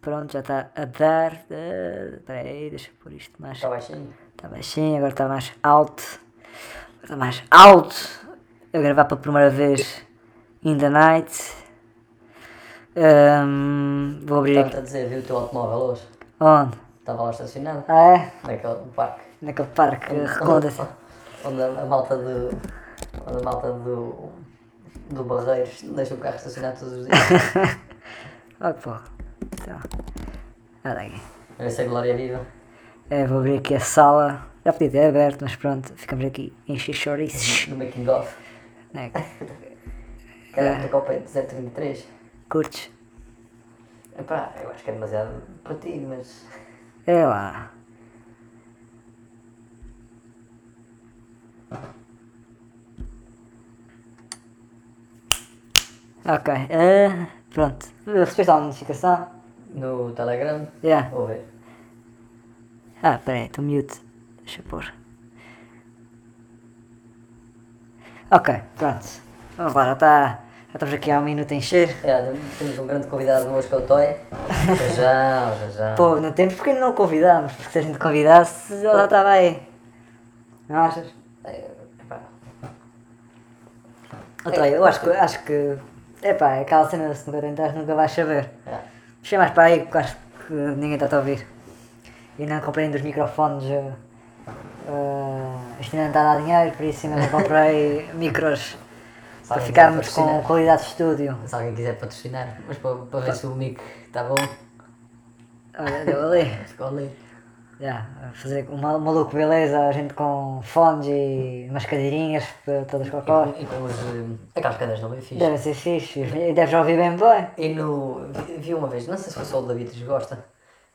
Pronto, já está a dar. eh, Espera aí, deixa eu pôr isto mais. Está baixinho. Está baixinho, agora está mais alto. Agora está mais alto. Eu gravar pela primeira vez in the night. Ahm, vou abrir. Estava-te a dizer, viu o teu automóvel hoje? Onde? Estava lá estacionado. Ah, é? Naquele parque. Naquele parque, reconda-se. Onde a, a malta do. Onde a malta do. do Barreiros deixa o carro estacionado todos os dias. Olha, pô. Então. Olha aqui. Olha se a Glória viva. É, vou abrir aqui a sala. Já podia ter aberto, mas pronto, ficamos aqui em chouriços. No making off. É, Cara, a Copa é de 033. curtes? Epá, eu acho que é demasiado para ti, mas. É lá. Ok, eh, pronto. Recebeste alguma notificação? No Telegram. Yeah. Vou ver. Ah, peraí, estou mute. Deixa eu pôr. Ok, pronto. Vamos lá, já está. Já estamos aqui há um minuto a encher. É, temos um grande convidado hoje que é o Toy. Já já, já já. Pô, não temos porque não o convidámos, porque se a gente convidasse, ele já estava aí. Não achas? É, epá, Então, eu acho que. Acho que epá, é aquela cena se nunca tentares nunca vais saber. é. Mais para aí porque acho que ninguém está a ouvir. E não comprei ainda os microfones. Uh, uh, isto ainda não está a dar dinheiro, por isso ainda não comprei micros para ficarmos com qualidade de estúdio. Se alguém quiser patrocinar, mas para, para ver se o mic está bom, Olha, deu ali. ficou ali. Já, a fazer uma maluco beleza, a gente com fones e umas cadeirinhas para todas cocós. E com os. eh, aquelas cadeiras não bem fixe. Deve ser fixe, e deves ouvir bem bem. E no. vi- uma vez, não sei se foi só o David que gosta,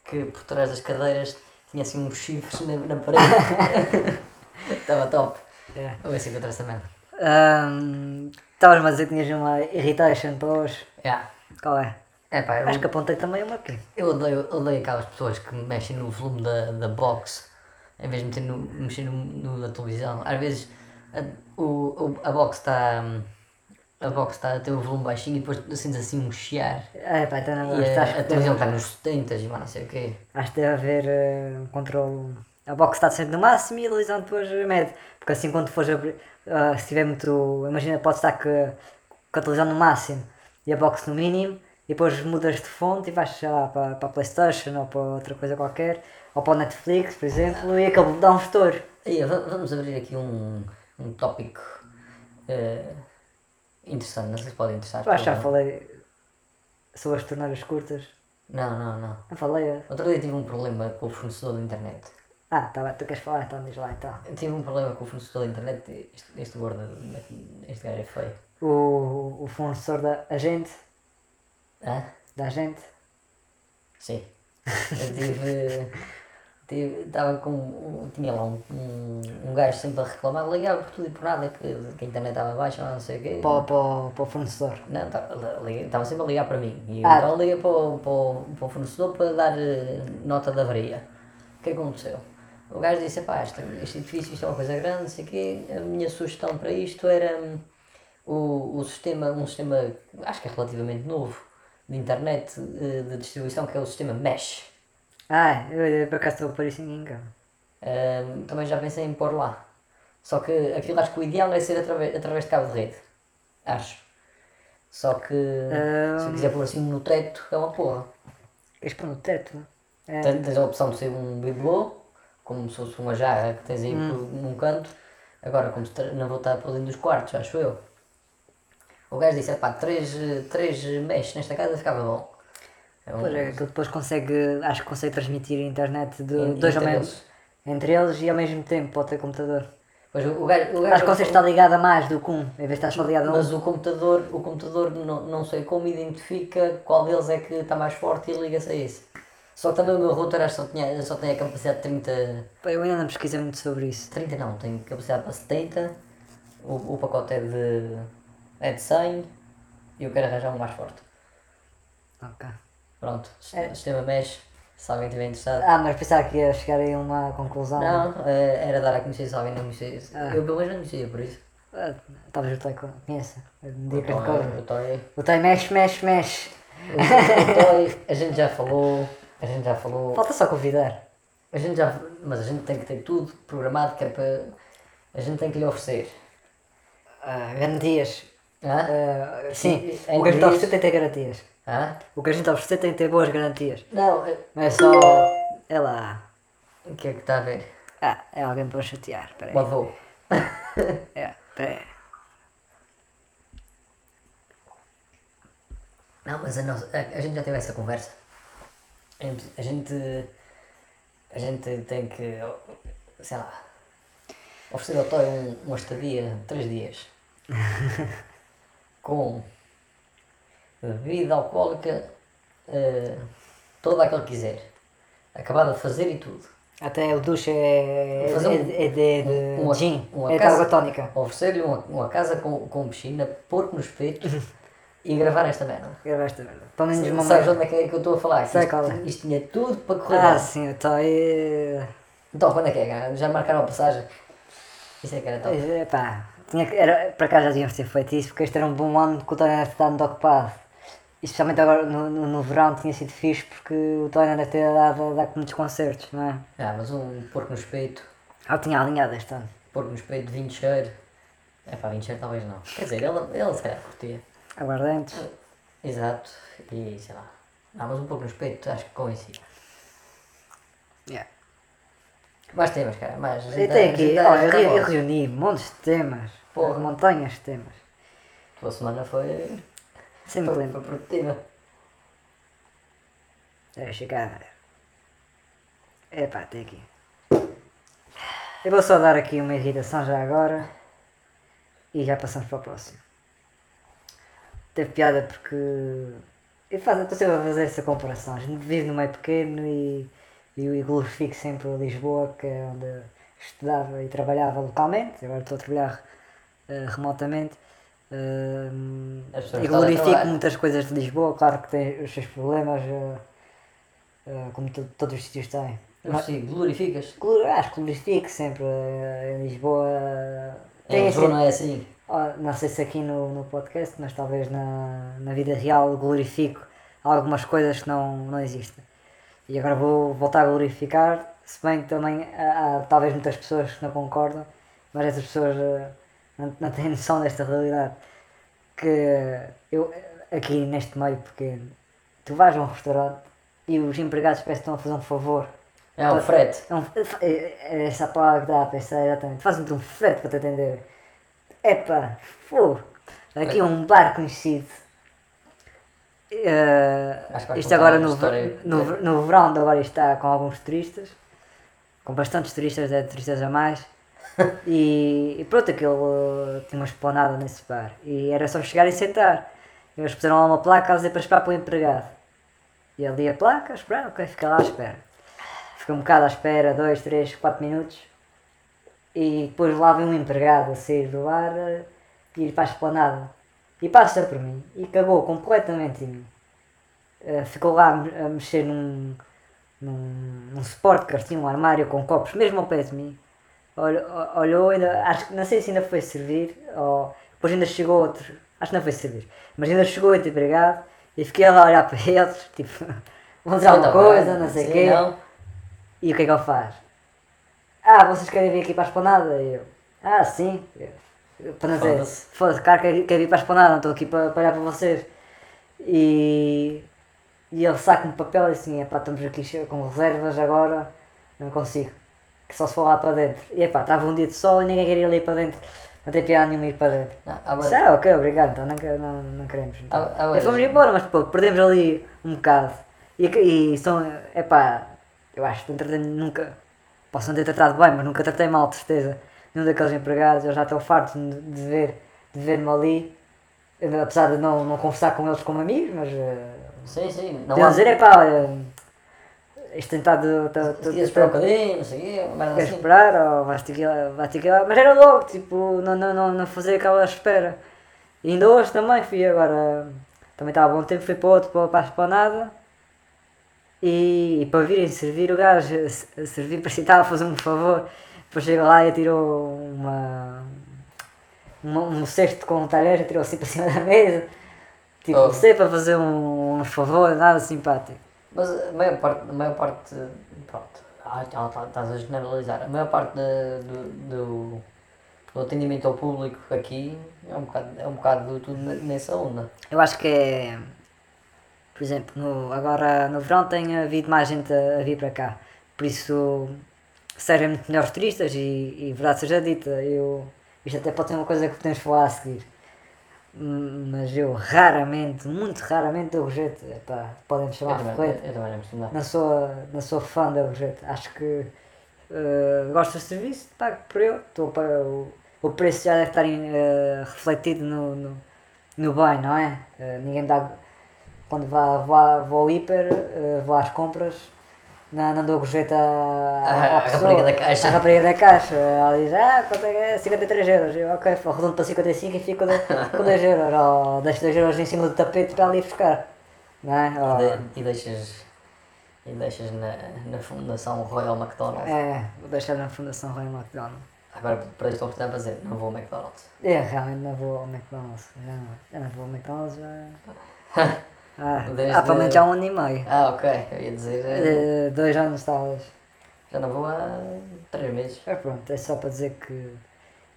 que por trás das cadeiras tinha assim uns chifres na, na parede. Estava top. É. Vou ver se encontro essa merda. Estavas-me a dizer que tinhas uma irritation para hoje. Yeah. Qual é? É pá, eu, Acho que apontei também uma aqui. eu odeio, odeio aquelas pessoas que mexem no volume da, da box em vez de meter no, mexer no, no da televisão. Às vezes a, o, o- a box está. A box está a ter o volume baixinho e depois sentes assim um chiar. É pá, então não E a, a que televisão está nos 70 e não sei o quê. acho que deve haver eh, um controle. A box está sempre no máximo e a televisão depois mede. Porque assim quando fores abrir, ah, se tiver muito. Imagina, pode estar com, com a televisão no máximo e a box no mínimo e depois mudas de fonte e vais, lá, para, para a Playstation ou para outra coisa qualquer. Ou para o Netflix, por exemplo, e aquele dá um estouro. Aí, va- vamos abrir aqui um, um tópico eh, interessante, não sei se pode interessar. Eu acho que já falei sobre as torneiras curtas. Não, não, não. Não falei. eh? Outro dia tive um problema com o fornecedor da internet. Ah, tá bem, tu queres falar, então diz lá então. Eu tive um problema com o fornecedor da internet. Este, este gordo, este gajo é feio. O, o fornecedor da agente, Hã? da agente. Sim. Eu tive. tive Estava com. Tinha lá um, um, um gajo sempre a reclamar, ligava por tudo e por nada, que, que a internet estava baixa, não sei o quê. Para, para, para o fornecedor. Não, estava sempre a ligar para mim. E Ah. então liguei para o, para, para o fornecedor para dar eh, nota de avaria. O que aconteceu? O gajo disse, pá, este, este edifício isto é uma coisa grande, não sei o quê. A minha sugestão para isto era hum, o, o sistema, um sistema, acho que é relativamente novo, de internet eh, de distribuição, que é o sistema Mesh. Ah, eu, eu por acaso estou a pôr isso em engano. Hum, também já pensei em pôr lá. Só que aquilo acho que o ideal é ser através, através de cabo de rede. Acho. Só que se eu quiser pôr assim no teto é uma porra. Queres pôr no teto? É. Tens, a opção de ser um bibelô, como se fosse uma jarra que tens aí por- num canto. Agora, como se não vou estar por dentro dos quartos, acho eu. O gajo disse, pá, três, três mechas nesta casa ficava bom. É um- Pois é, que depois consegue, acho que consegue transmitir a internet de En- dois ao entre mesmo, entre eles e ao mesmo tempo pode ter computador. Pois o, o gajo, o Acho gajo que consegue estar ligado a mais do que um, em vez de estar só ligado a um. Mas o computador, o computador não, não sei como identifica qual deles é que está mais forte e liga-se a esse. Só que também o meu router acho que só tinha, só tem a capacidade de 30. Pá, Eu ainda não pesquisei muito sobre isso. 30 não, tem capacidade para 70. O, o pacote é de. É de 100 e eu quero arranjar um mais forte. Ok. Pronto, sistema, sistema mesh, se alguém estiver interessado. Ah, mas pensava que ia chegar aí a uma conclusão. Não, eh, era dar a conhecer se alguém não conhecia. Ah. Eu pelo menos não conhecia, por isso. Ah, Talvez o Toy conheça. Cor. eu estou aí. O Toy mexe, mexe, mexe. O, o Toy, a gente já falou, a gente já falou, Falta só convidar. a gente já, mas a gente tem que ter tudo programado que é para, a gente tem que lhe oferecer. Ah, garantias. Ah, sim, Em o que a gente oferecer tem que ter garantias. Hã? O que a gente oferecer tem que ter boas garantias. Não, é- Não é só. É lá. o que é que está a ver? Ah, é alguém para chatear. O Peraí. avô. É, peraí. Não, mas a, nossa, a, gente já teve essa conversa. A gente, a gente, a gente tem que, sei lá, oferecer ao Toy um, uma estadia de 3 dias com bebida alcoólica eh, toda a que ele quiser. Acabada de fazer e tudo. Até o duche é, fazer um- é, é de, de uma- gin. uma é de casa- água tónica. Oferecer-lhe uma, uma casa com, com piscina, porco nos peitos e gravar esta merda. Gravaste merda. Pelo menos uma Sabes onde é que, é que eu estou a falar? Sei isto, é. isto tinha tudo para correr Ah, bem. sim, estou aí. Então, quando é que é? Já marcaram a passagem? Isso é que era top. Epá, tinha que, era, para cá já devíamos ter feito isso, porque este era um bom ano que o Tony deve estar muito ocupado. E especialmente agora no, no, no verão tinha sido fixe porque o Tony deve ter dado, dado muitos concertos, não é? Ah, mas um porco no espeito, Ah, eu tinha alinhado este ano. porco no espeito, vinho cheiro. É pá, vinho cheiro talvez não. Quer dizer, ele, ele se calhar curtia. Aguardentes. Exato. E sei lá. Não, mas um porco no espeito acho que coincide. Yeah. Mais temas, cara, mais. E tem aqui, olha, eu, eu reuni montes de temas. Porra. Montanhas de temas. A tua semana foi. Sempre foi, foi produtiva. Deixa cá ver. Epá, tem aqui. Eu vou só dar aqui uma irritação já agora. E já passamos para o próximo. Teve piada porque. Eu faço, estou sempre a fazer essa comparação. A gente vive no meio pequeno e, e eu glorifico sempre Lisboa, que é onde eu estudava e trabalhava localmente. Agora estou a trabalhar eh, remotamente. A glorifico muitas coisas de Lisboa, claro que tem os seus problemas, eh, eh, como to- todos os sítios têm. Eu sim, glorificas. Glor- Acho que glorifico sempre em Lisboa. Em Tem Lisboa assim, não é assim. ó, não sei se aqui no, no podcast, mas talvez na, na vida real glorifico algumas coisas que não, não existem. E agora vou voltar a glorificar, se bem que também há, há talvez muitas pessoas que não concordam, mas essas pessoas não, não têm noção desta realidade. Que eu, aqui neste meio pequeno, tu vais a um restaurante e os empregados parecem que estão a fazer um favor. É um frete. É um, é, é essa a palavra que dá a pensar exatamente. Faz-me um frete para te atender. Epá, fogo. Aqui é um bar conhecido. Vais isto agora no, no, no verão de agora está com alguns turistas. Com bastantes turistas, é turistas a mais. e, e pronto, aquilo eh, tinha uma esplanada nesse bar. E era só chegar e sentar. Eles puseram lá uma placa a dizer para esperar para o empregado. E ali a placa, esperar, ok, fica lá à espera. Fica um bocado à espera, 2, 3, 4 minutos. E depois lá vem um empregado a sair do bar eh, e ir para a esplanada. E passa por mim e cagou completamente em mim. Eh, ficou lá a mexer num, num, num suporte que tinha um armário com copos, mesmo ao pé de mim. Olhou, olhou ainda, acho que não sei se ainda foi servir, ou depois ainda chegou outro, acho que não foi servir, mas ainda chegou outro empregado e fiquei lá a olhar para eles, tipo, vão dizer alguma Então, coisa, não sei o quê. Não. E o que é que ele faz? Ah, vocês querem vir aqui para a esplanada? E eu, ah, sim. Eu, para não dizer, Foda-se. foda-se, claro que quer, quer vir para a esplanada, não estou aqui para, para olhar para vocês. E, e ele saca-me papel e assim, epá, estamos aqui com reservas agora, não consigo. Que só se for lá para dentro. E epá, estava um dia de sol e ninguém queria ir para dentro. Não tem piada nenhuma ir para dentro. Não, há Disse, bué- ah, ok, obrigado, então não, não, não queremos. Então. há bué E fomos embora, mas pô, perdemos ali um bocado. E, e são, epá, eu acho que nunca, posso não ter tratado bem, mas nunca tratei mal, de certeza. Nenhum daqueles empregados, eu já estou farto de, ver, de ver-me ali, eh, apesar de não, não conversar com eles como amigos, mas uh, Sim, sim. Não há. dizer, epá, olha, isto quiseres de- esperar um bocadinho, não sei o quê, assim. esperar ou vais ter que vais ter que. Mas era logo, tipo, não, não, não, não fazer aquela espera. E ainda hoje também fui agora, também estava bom tempo, fui para outro, para, para a esplanada. E, e para virem servir o gajo, servir para estava a fazer um favor. Depois chegou lá e tirou uma, uma, um cesto com um talher, tirou assim para cima da mesa. Tipo, Oh. você para fazer um, uns favores, nada simpático. Mas a maior parte, a maior parte, pronto, ah, tá- estás a generalizar, a maior parte do, do, do atendimento ao público aqui é um bocado, é um bocado tudo ne- nessa onda. Eu acho que é. Por exemplo, no, agora no verão tem havido mais gente a, a vir para cá. Por isso servem muito melhores turistas e, e verdade seja dita, eu, isto até pode ser uma coisa que podemos falar a seguir. Mas eu raramente, muito raramente dou gorjeta. Epá, podem me chamar ferreiro. também não. Não sou, não sou fã da gorjeta. Acho que eh, gosto do serviço, pago por eu. Estou para o, o preço já deve estar eh, refletido no, no, no bem, não é? Eh, ninguém dá. Quando vá, vá, vou ao hiper, vou às compras, não, não dou gorjeta à, à a pessoa, rapariga da caixa. à rapariga da caixa. Ela diz, ah, quanto é que é? 53 euros. Eu, ok, arredondo para 55 e fico com com 2 euros. Ou deixo 2 euros em cima do tapete para ali buscar. Não é? Ou- De- e deixas, e deixas na, na Fundação Royal McDonald. É, vou deixar na Fundação Roy McDonald. Agora, para isto, estou a dizer, não vou ao McDonald's. É, realmente não vou ao McDonald's. Já não, já não vou ao McDonald's já. Ah, Desde- pelo menos há um ano e meio. Ah, ok, eu ia dizer, eh, Eh, dois anos talvez. já não vou há três meses. É pronto, é só para dizer que.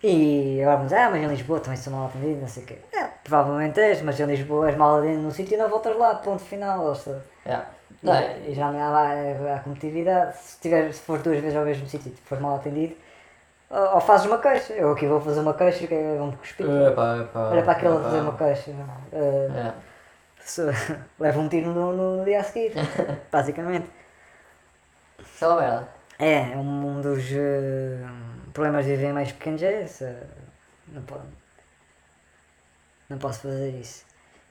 E agora vamos ah, mas em Lisboa também sou mal atendido, não sei o quê. É, provavelmente és, mas em Lisboa és mal atendido num sítio e não voltas lá, ponto final. Ou seja, Yeah. É- e, e já não há lá a, a competitividade. Se, tiver, se fores duas vezes ao mesmo sítio e fores mal atendido, ou, ou fazes uma queixa. Eu aqui vou fazer uma queixa e é- vão-me cuspir. Olha para aquele fazer uma queixa. eh, É. leva um tiro no, no dia a seguir, basicamente. Uma merda. É, um dos eh, problemas de viver mais pequenos é esse. eh, Não, não posso fazer isso.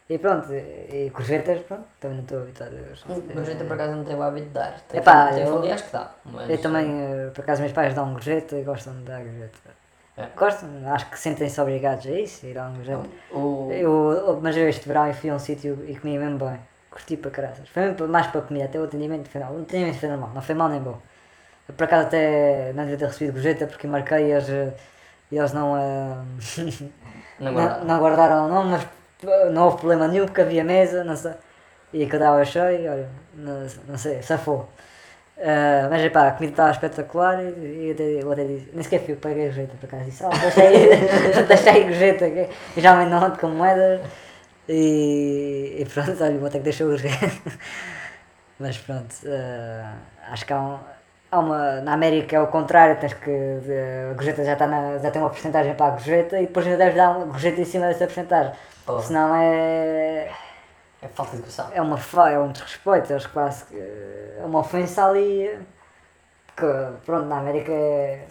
E pronto, e gorjetas, pronto, também não estou habituado a Mas eu por acaso não tenho o hábito de dar. Tem, Epá, tem eu- familiares que dá. Mas, Eu também, eh, por acaso, meus pais dão gorjeta e gostam de dar gorjeta. É. Gostam, acho que sentem-se obrigados a isso e dão gorjeta. O, Eu, mas eu este verão eu fui a um sítio e comia mesmo bem. Curti para caraças. Foi mesmo mais para comida, até o atendimento final. O atendimento foi normal, não foi mal nem bom. Por acaso até não devia ter recebido gorjeta porque marquei e eles, eh, e eles não, eh, não não, guarda. não guardaram o nome, mas eh, não houve problema nenhum porque havia mesa, não sei. E que eu dava cheio, olha, não, não sei, safou. Uh, mas epá, a comida estava espetacular e, eu, até, eu até disse, nem sequer fui, paguei gorjeta por acaso, disse, oh, deixei, deixei gorjeta, que eu já me não ando com moedas e, e pronto, olha, vou ter que deixar o gorjeta. mas pronto, uh, acho que há, um, há uma, na América é o contrário, tens que, a gorjeta já, está na, já tem uma porcentagem para a gorjeta e depois ainda deves dar uma gorjeta em cima dessa porcentagem, Porra. senão é... É falta de educação. É uma é um desrespeito, eles quase que. É uma ofensa ali. Que, pronto, na América é,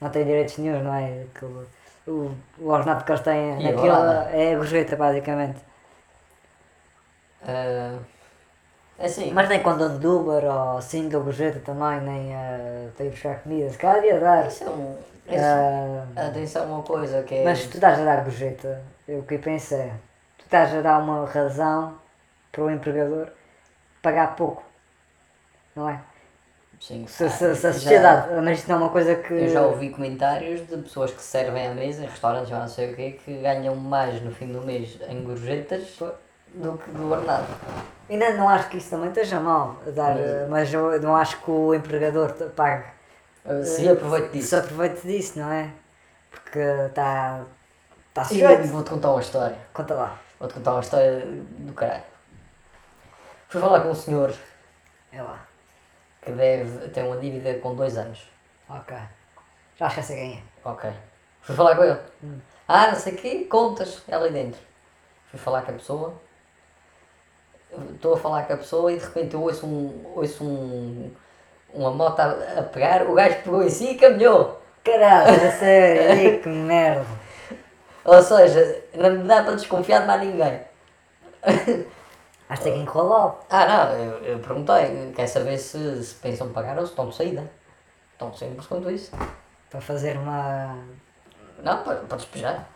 não tem direitos nenhum, não é? Que, o, o, o ordenado que eles têm E naquilo é a gorjeta, basicamente. É assim, Mas nem quando ando de Uber ou assim dou gorjeta também, nem uh, tenho que buscar comida. Se calhar devia dar. isso é um. Isso, Ah, atenção, uma coisa que é. mas tu estás a dar gorjeta, eu o que penso é. Estás a dar uma razão para o empregador pagar pouco. Não é? Sim, Se, se, se a já- sociedade, mas isto não é uma coisa que. Eu já ouvi comentários de pessoas que servem à mesa em restaurantes ou não sei o quê que ganham mais no fim do mês em gorjetas do que do ordenado. Ainda não acho que isso também esteja mal, dar, eh, mas eu não acho que o empregador pague. Ah, Se aproveito Se disso. aproveite disso, não é? Porque está. Está E sujeito. vou-te contar uma história. Conta lá. Vou-te contar uma história do caralho. Fui falar com um senhor É lá. que deve ter uma dívida com dois anos. Ok. Já acho que sei quem é. Ok. Fui falar com ele. Ah, não sei o quê, contas, é ali dentro. Fui falar com a pessoa. Estou a falar com a pessoa e de repente eu ouço, um, ouço um, uma moto a, a pegar, o gajo pegou em si e caminhou. Caralho, sério, que merda. Ou seja, não dá para desconfiar de mais ninguém. Acho que tem que enrolá-lo. Ah não, eu, eu perguntei, quer saber se, se pensam pagar ou se estão de saída. Tão simples quanto isso. Para fazer uma. Não, para, para despejar.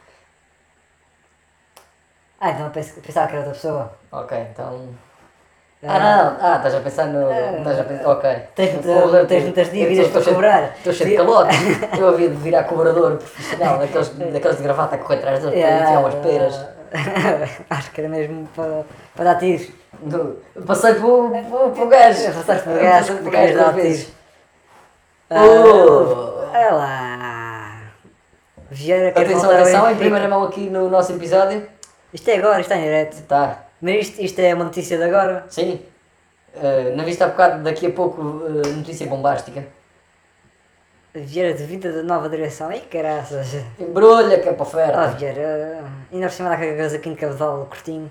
Ah, então pensava que era outra pessoa. Ok, então. Ah. Ah não, ah, estás a pensar no. Estás a pensar. Ok. Tens Porra, tens muitas dívidas para cobrar. Estou cheio de calote. Eu havia de virar cobrador profissional, daqueles, daqueles de gravata a correr atrás para Yeah, enfiar umas peras. Acho que era mesmo para, para dar tiros. No- Passei por, por gajo. Passaste gajo, por por gajo gajo de duas vezes. autismo. Oh. Ah, Olha lá. Vieira Atenção, atenção, em primeira mão aqui no nosso episódio. Isto é agora, isto está em direto. Tá, Mas isto, isto é uma notícia de agora. sim. Uh, na vista há bocado, daqui a pouco, uh, notícia bombástica. Vieira de vida da nova direção. Ih, caraças. Embrulha que é para Ah, oferta. Vieira. Ainda por cima dá com a casaquinho de cabedal curtinho.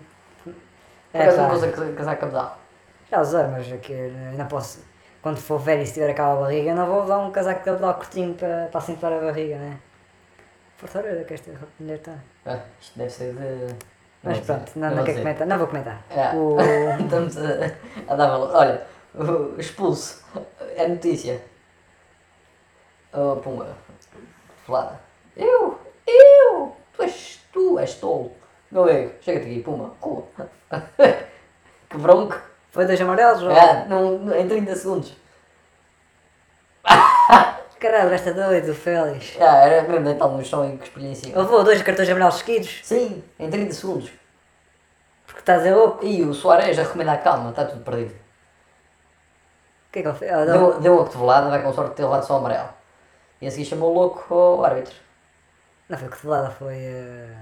É, não consigo casar cabedal. Já usei, mas aqui não posso. Quando for velho e se tiver aquela barriga, não vou usar um casaco de cabedal curtinho para, para acentuar a barriga, né? Fortaleza que esta mulher está. Ah, isto deve ser de. Mas pronto, não, não, vou quer dizer. comentar. Não vou comentar. É. O... Estamos a, a dar valor. Olha, o expulso. É notícia. Oh, pumba. Falada. Eu! Eu! Tu és tu, és tolo. Meu amigo, chega-te aqui, pumba. Rua. que bronco. Foi dois amarelos? É, num- num- em 30 segundos. Caralho, esta doido, Félix. Ah, era mesmo deitado no chão e cuspir-lhe em cima. Levou dois cartões amarelos seguidos, Sim, em 30 segundos. porque estás a louco. E o Soares a recomendar calma, está tudo perdido. O que é que ele fez? Ah, deu- Deu, deu uma cotovelada, vai com sorte de ter levado só amarelo. E a seguir chamou o louco ao árbitro. Não foi cotovelada, foi. eh,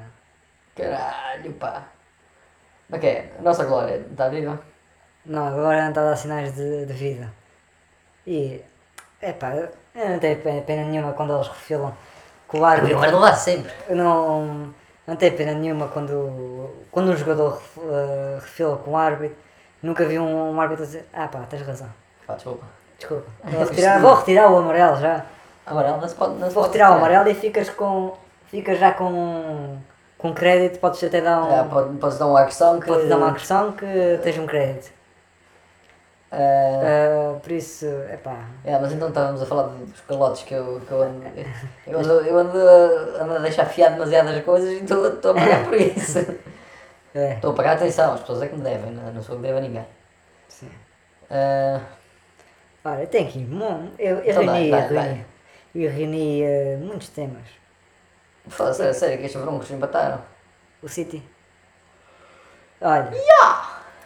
Caralho, pá. Mas que é? A nossa Glória está viva? Não, agora não está a dar sinais de, de vida. E. Epá, eu não tenho pena, nenhuma quando eles refilam com o árbitro. Não dá sempre. Eu não, não tenho pena nenhuma quando, quando um jogador eh, refila com o árbitro. Nunca vi um, um árbitro dizer: Ah, pá, tens razão. Pá, desculpa. Desculpa. Vou retirar, vou retirar o amarelo já. Amarelo não se pode. Não se Vou retirar o amarelo e ficas com. Ficas já com. Com crédito, podes até dar um. É, pode, podes dar uma agressão que. podes dar uma agressão que tens um crédito. É, Eh, por isso, epá. é, mas então estávamos a falar dos calotes que eu, que eu ando. Eu ando, eu ando, a- ando a deixar fiar demasiadas coisas e estou estou a pagar por isso. É, Estou a pagar atenção, as pessoas é que me devem, não, não sou que devo a ninguém. sim. É, Olha, tem aqui. mu- Eu, eu Então reuni, dá, reuni, eu reuni eh, muitos temas. fala sério, sério que estes broncos empataram. O City. Olha.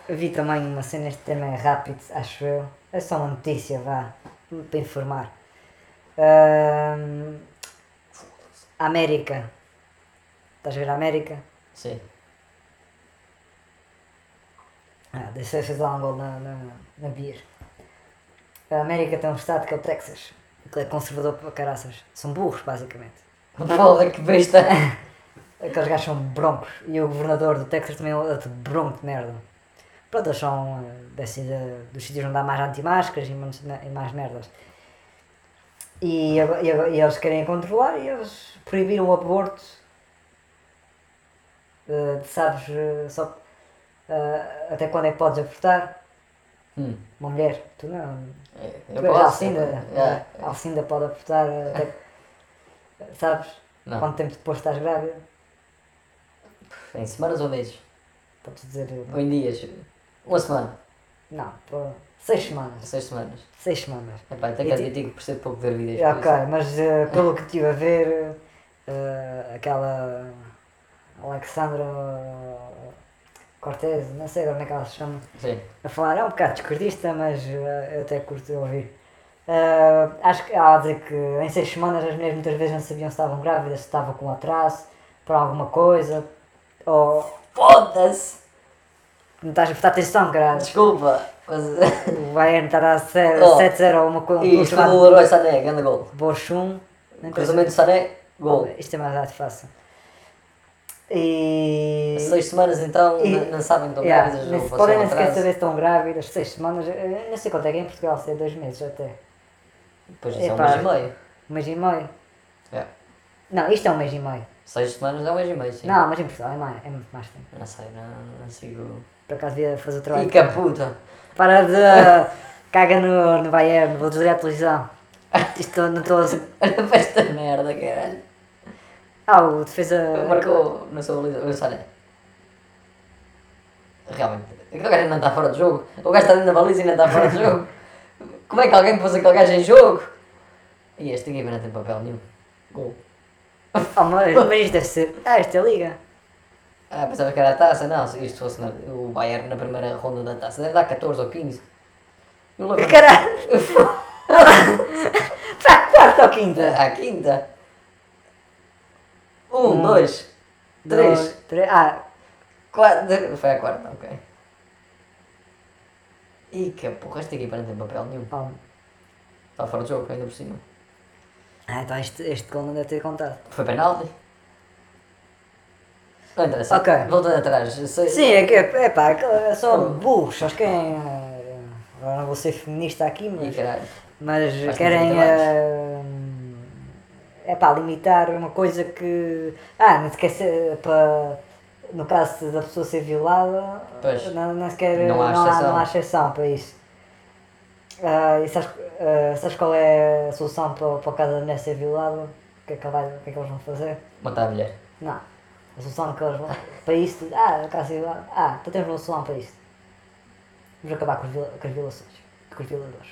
Vi também uma cena, este tema é rápido, acho eu. É só uma notícia, vá. Para informar. América. Estás a ver a América? Sim. Ah, deixa eu fazer lá um gol na, na, na beer. A América tem um estado que é o Texas. Que é conservador para caraças. São burros, basicamente. Porra, que besta! Aqueles gajos são broncos. E o governador do Texas também é outro bronco de merda. Pronto, eles são desse, de- dos sítios onde há mais anti-máscaras e, mais- e mais merdas. E, e e eles querem controlar e eles proibiram o aborto. Eh, sabes eh, só eh, até quando é que podes abortar? Hum. Uma mulher, tu não. é, Tu Eu és. Alcinda, é. a Alcinda pode abortar até. Sabes? Não. Quanto tempo depois estás grávida? Em semanas ou meses? Podes dizer. Ou em dias? Uma semana? Não, pô, seis semanas. Seis semanas? Seis semanas. Epá, tenho E que ti- admitir que percebo pouco de gravidez. É, por ok, isso. mas eh, pelo que estive a ver, eh, aquela Alexandra Cortez, não sei agora como é que ela se chama, Sim. a falar, é um bocado discordista, mas eh, eu até curto ouvir. Eh, acho que ela a dizer que em seis semanas as mulheres muitas vezes não sabiam se estavam grávidas, se estavam com atraso, por alguma coisa, ou Foda-se! Não estás a prestar atenção, caralho. Desculpa, mas. O Bayern a dar Oh. 7-0 a uma coisa. e foi do Leroy Sané, grande gol. Bochum. não. Cruzamento de Sané, gol. Isto é mais fácil. E. Seis semanas então, E- não, não sabem estão Yeah, grávidas. passam podem nem sequer saber se estão grávidas, seis semanas, eh, não sei quanto é que é em Portugal, se é dois meses até. Depois isso é um mês e meio. Um mês e meio. É. Não, isto é um mês e meio. Seis semanas é um mês e meio, sim. Não, mas em Portugal é, mais, é muito mais tempo. Não sei, não, não sigo. Por acaso devia fazer o trabalho. que puta! Para de. caga no, no Bayern, vou desligar a televisão. Isto não estou. Olha para esta merda, caralho. Ah, o defesa. Marcou na sua baliza o Sané. Realmente, aquele gajo ainda está fora de jogo. O gajo está dentro da baliza e ainda está fora de jogo. Como é que alguém pôs aquele gajo em jogo? E este aqui não tem papel nenhum. Gol. Oh, mas, mas isto deve ser. Ah, esta é a liga. Ah, pensava que era a taça. Não, se isto fosse na- o Bayern na primeira ronda da taça, deve dar 14 ou 15. Eu lembro- Caralho! Pá, quarta ou quinta? À quinta. Um, dois, três, Dois, três. Ah, quatro. Foi a quarta, ok. E que porra, esta equipa não tem papel nenhum. oh. Está fora de jogo ainda por cima. ah então este, este gol não deve ter contado. Foi penalti? Não interessa. Ok. Voltando atrás. sei- Sim, é que é pá, é só burros, acho que querem. eh, Agora não vou ser feminista aqui, mas, mas Faz querem. muito eh, É pá, limitar uma coisa que. Ah, nem sequer ser para. No caso da pessoa ser violada, Pois. não, nem sequer. Não há não, há, exceção. não há exceção para isso. Ah, e sabes, ah, sabes qual é a solução para, para o caso da mulher ser violada? O que é que, vai- o que, é que eles vão fazer? Matar a mulher. Não. A solução que eles vão. Para isto. Ah, o caso violado. Ah, então temos uma solução para isto. Vamos acabar com, os viola- com as violações. Com os violadores.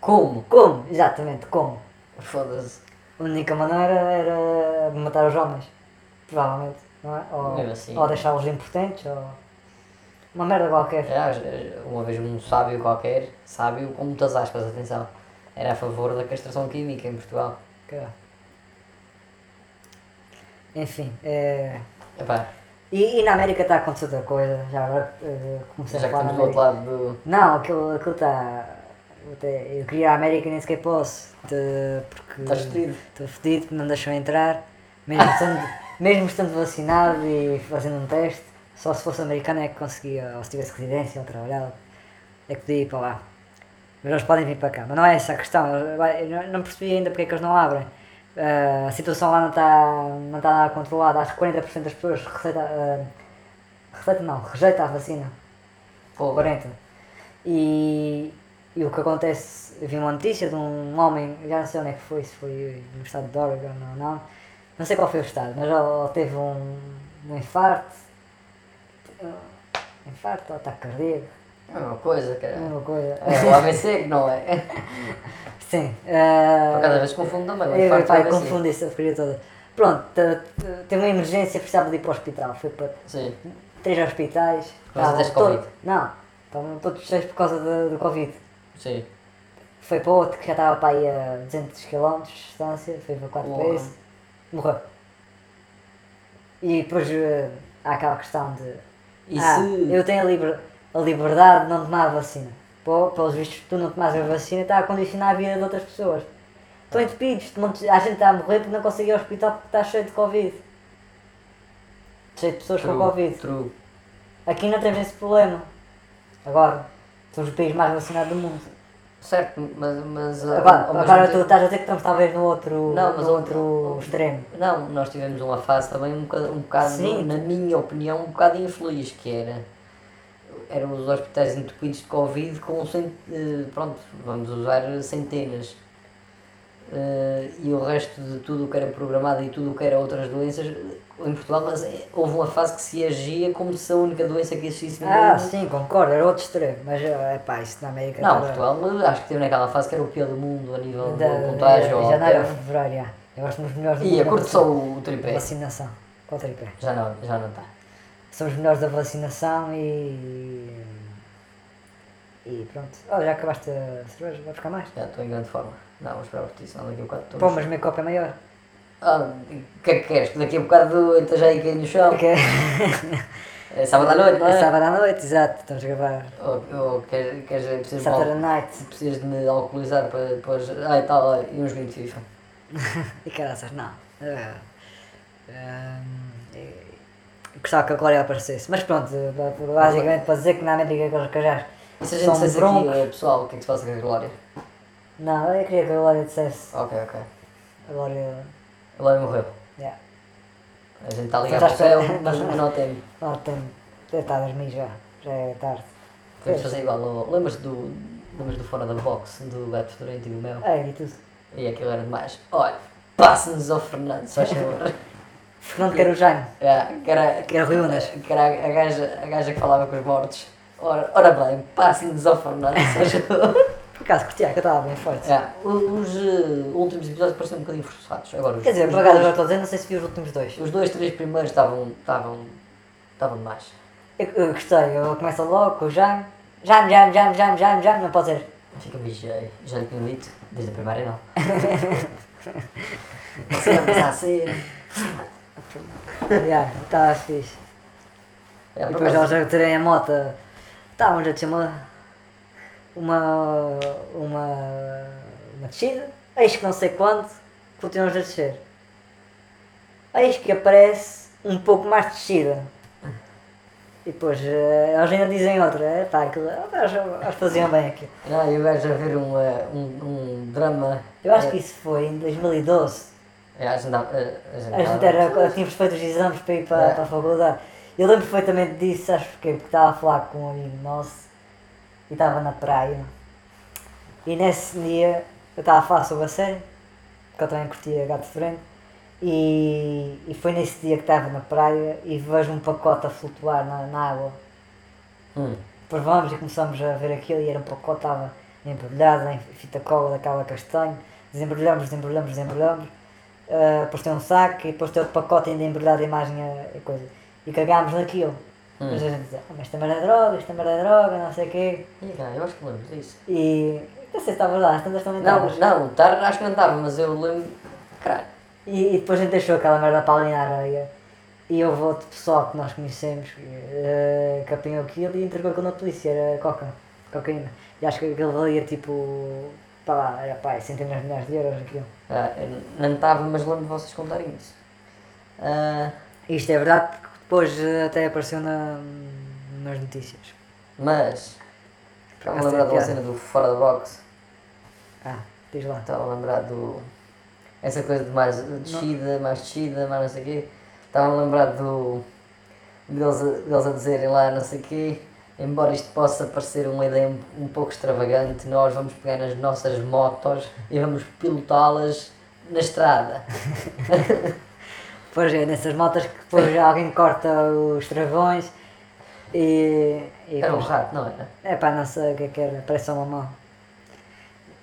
Como? Como? Exatamente, como? Foda-se. A única maneira era matar os homens. Provavelmente, não é? Ou, assim. ou deixá-los impotentes, ou. Uma merda qualquer. É, uma vez um sábio qualquer, sábio com muitas aspas, atenção, era a favor da castração química em Portugal. Caralho. Enfim, é. Epá, E, e na América está a acontecer outra coisa, já agora eh, comecei já a que falar estamos do outro lado do. Não, aquilo está. Eu queria a América e nem sequer posso. de- porque Estás fedido. Estou fedido porque não deixam entrar. Mesmo estando, mesmo estando vacinado e fazendo um teste, só se fosse americano é que conseguia, ou se tivesse residência ou trabalhava, é que podia ir para lá. Mas eles podem vir para cá. Mas não é essa a questão. Eu não percebi ainda porque é que eles não abrem. Ah, a situação lá não está, não está nada controlada. Acho que 40% das pessoas receita, ah, receita não, rejeita a vacina. Pô, 40. E, e o que acontece, eu vi uma notícia de um homem, já não sei onde é que foi, se foi no estado de Oregon ou não, não sei qual foi o estado, mas ele teve um, um infarto, um infarto ou ataque cardíaco, é uma coisa, cara. uma coisa. É o ABC que não é. Sim. Por cada Uh, vez confundo também. eu, pai, do ABC. confundi essa porcaria toda. Pronto, te- te- teve uma emergência, precisava de ir para o hospital. Foi para Sim. três hospitais. Por causa deste Covid? Não, estavam todos cheios por causa do, do Covid. Sim. Foi para outro que já estava para aí a 200 km de distância, foi para Porra. esse, morreu. E depois eh, há aquela questão de. E ah, se- eu tenho a, liber- a liberdade de não tomar a vacina. Pô, pelos vistos, tu não tomas a vacina está a condicionar a vida de outras pessoas. Estão entupidos, montes- a gente está a morrer porque não consegue ir ao hospital porque está cheio de Covid. Cheio de pessoas com True, Covid. True. Aqui não temos esse problema. Agora, somos o país mais vacinado do mundo. Certo, mas. mas ah, Agora, agora tu estás a dizer que estamos talvez no outro, Não, mas no outro extremo. Não, nós tivemos uma fase também um bocado, um bocado Sim. na minha opinião, um bocado infeliz, que era eram os hospitais entupidos de Covid com cent, eh, pronto, vamos usar centenas. Eh, e o resto de tudo o que era programado e tudo o que era outras doenças, em Portugal eh, houve uma fase que se agia como se a única doença que existisse no Ah, mundo. sim, concordo, era outro extremo. Mas é pá, isso na América Não, Portugal eh, acho que teve naquela fase que era o pior do mundo a nível da- de contágio. ou janeiro até- fevereiro, já. Eu acho que somos melhores E a curto só o tripé. vacinação. Qual tripé? Já não, já não está. Somos melhores da vacinação e. E pronto. Olha, já acabaste a cerveja, vai buscar mais? Já estou em grande forma. Não, vou esperar por ti, senão daqui a bocado estou. Pô, mas meu copo é maior. Ah, o que é que queres? Que daqui a bocado eu esteja aí cair no chão? Porque É sábado à noite, não é é? sábado à noite, exato, estamos a gravar. Ou, ou queres, queres precisas, de Saturday al- night. precisas de me alcoolizar para depois. Ah, e tal, ah, e uns 20 FIFA. E caraças, não. Eh, ehm, eh, gostava que a Glória aparecesse. Mas pronto, ba- basicamente para dizer que na América aqueles cajás E se a gente dissesse aqui, pessoal, o que é que se passa com a Glória? Não, eu queria que a Glória dissesse. Ok, ok. A Glória. A Glória morreu. Yeah. A gente está a ligar Mas para o acho céu, mas não tem. Ela tem. Deve estar a dormir já. Já é tarde. Vamos fazer igual. ao- Lembras do. Lembras do Fora da Box, do Beto Durante e do Mel? É, e tudo. E aquilo era demais. Olha, passa-nos ao Fernando, só favor. Fernando Carujano. É, que era, Que era Rui Unas. que era a, gaja, a gaja que falava com os mortos. Ora, ora bem, passem-nos ao Fernando, favor. Por acaso curtia, que eu estava bem forte. É, os eh, últimos episódios pareciam um bocadinho forçados. Agora, os, Quer dizer, os por acaso agora estou a dizer, não sei se vi os últimos dois. os dois, três primeiros estavam, estavam Estava demais. Eu, eu gostei, eu começo logo com o Jaime. Jaime, Jaime, Jaime, Jaime, Jaime, Jaime, não pode ser. Fica me já, já lhe tinha dito, desde a primária não. Sempre assim. Já, estava fixe. É, E depois eles a terem a moto, estávamos a descer uma, uma, uma, uma descida, eis que não sei quando, continuamos a descer. Eis que aparece um pouco mais de descida. E depois eh, eles ainda dizem outra, é pá, aquilo, eles, eles faziam bem aquilo. Não, e o gajo a ver um, eh, um, um drama. Eu acho que isso foi em 2012. É, a gente andava- a gente A gente andava- era, tínhamos feito os exames para ir para, É. para a faculdade. Eu lembro perfeitamente disso, sabes porquê? Porque estava a falar com um amigo nosso e estava na praia. E nesse dia eu estava a falar sobre a série, porque eu também curtia gato frente. E, e foi nesse dia que estava na praia e vejo um pacote a flutuar na, na água. Hum. Depois vamos e começamos a ver aquilo e era um pacote, estava embrulhado em fita cola daquela castanho. Desembrulhamos, desembrulhamos, desembrulhamos. Uh, depois tem um saco e depois tem outro pacote ainda embrulhado em imagem a, a coisa. E cagámos naquilo. Hum. Mas a gente dizia, mas esta merda é droga, esta merda é droga, não sei o quê. Ih, cara, eu acho que lembro disso. E não sei se estavas lá, as tantas também Não, estavas. não, tar, acho que não estava, mas eu lembro. Caralho. E, e depois a gente deixou aquela merda para ali na areia. E houve outro pessoal que nós conhecemos uh, que apanhou aquilo e entregou aquilo na polícia, era coca, cocaína. E acho que aquilo valia tipo, pá lá, era pá, centenas de milhares de euros aquilo. Ah, não estava, mas lembro de vocês contarem isso. Ah, Isto é verdade porque depois uh, até apareceu na, nas notícias. mas. Estava a acaso lembrar tem piada. cena do Fora da Box. Ah, diz lá. Estava a lembrar do. Essa coisa de mais descida, mais descida, mais não sei o quê. Estava a lembrar do. deles a, deles a dizerem lá não sei o quê. Embora isto possa parecer uma ideia um, um pouco extravagante, nós vamos pegar nas nossas motos e vamos pilotá-las na estrada. Pois é, nessas motas que depois alguém corta os travões e. e Era um rato, não era? É pá, não sei o que é que era, parece só uma mão.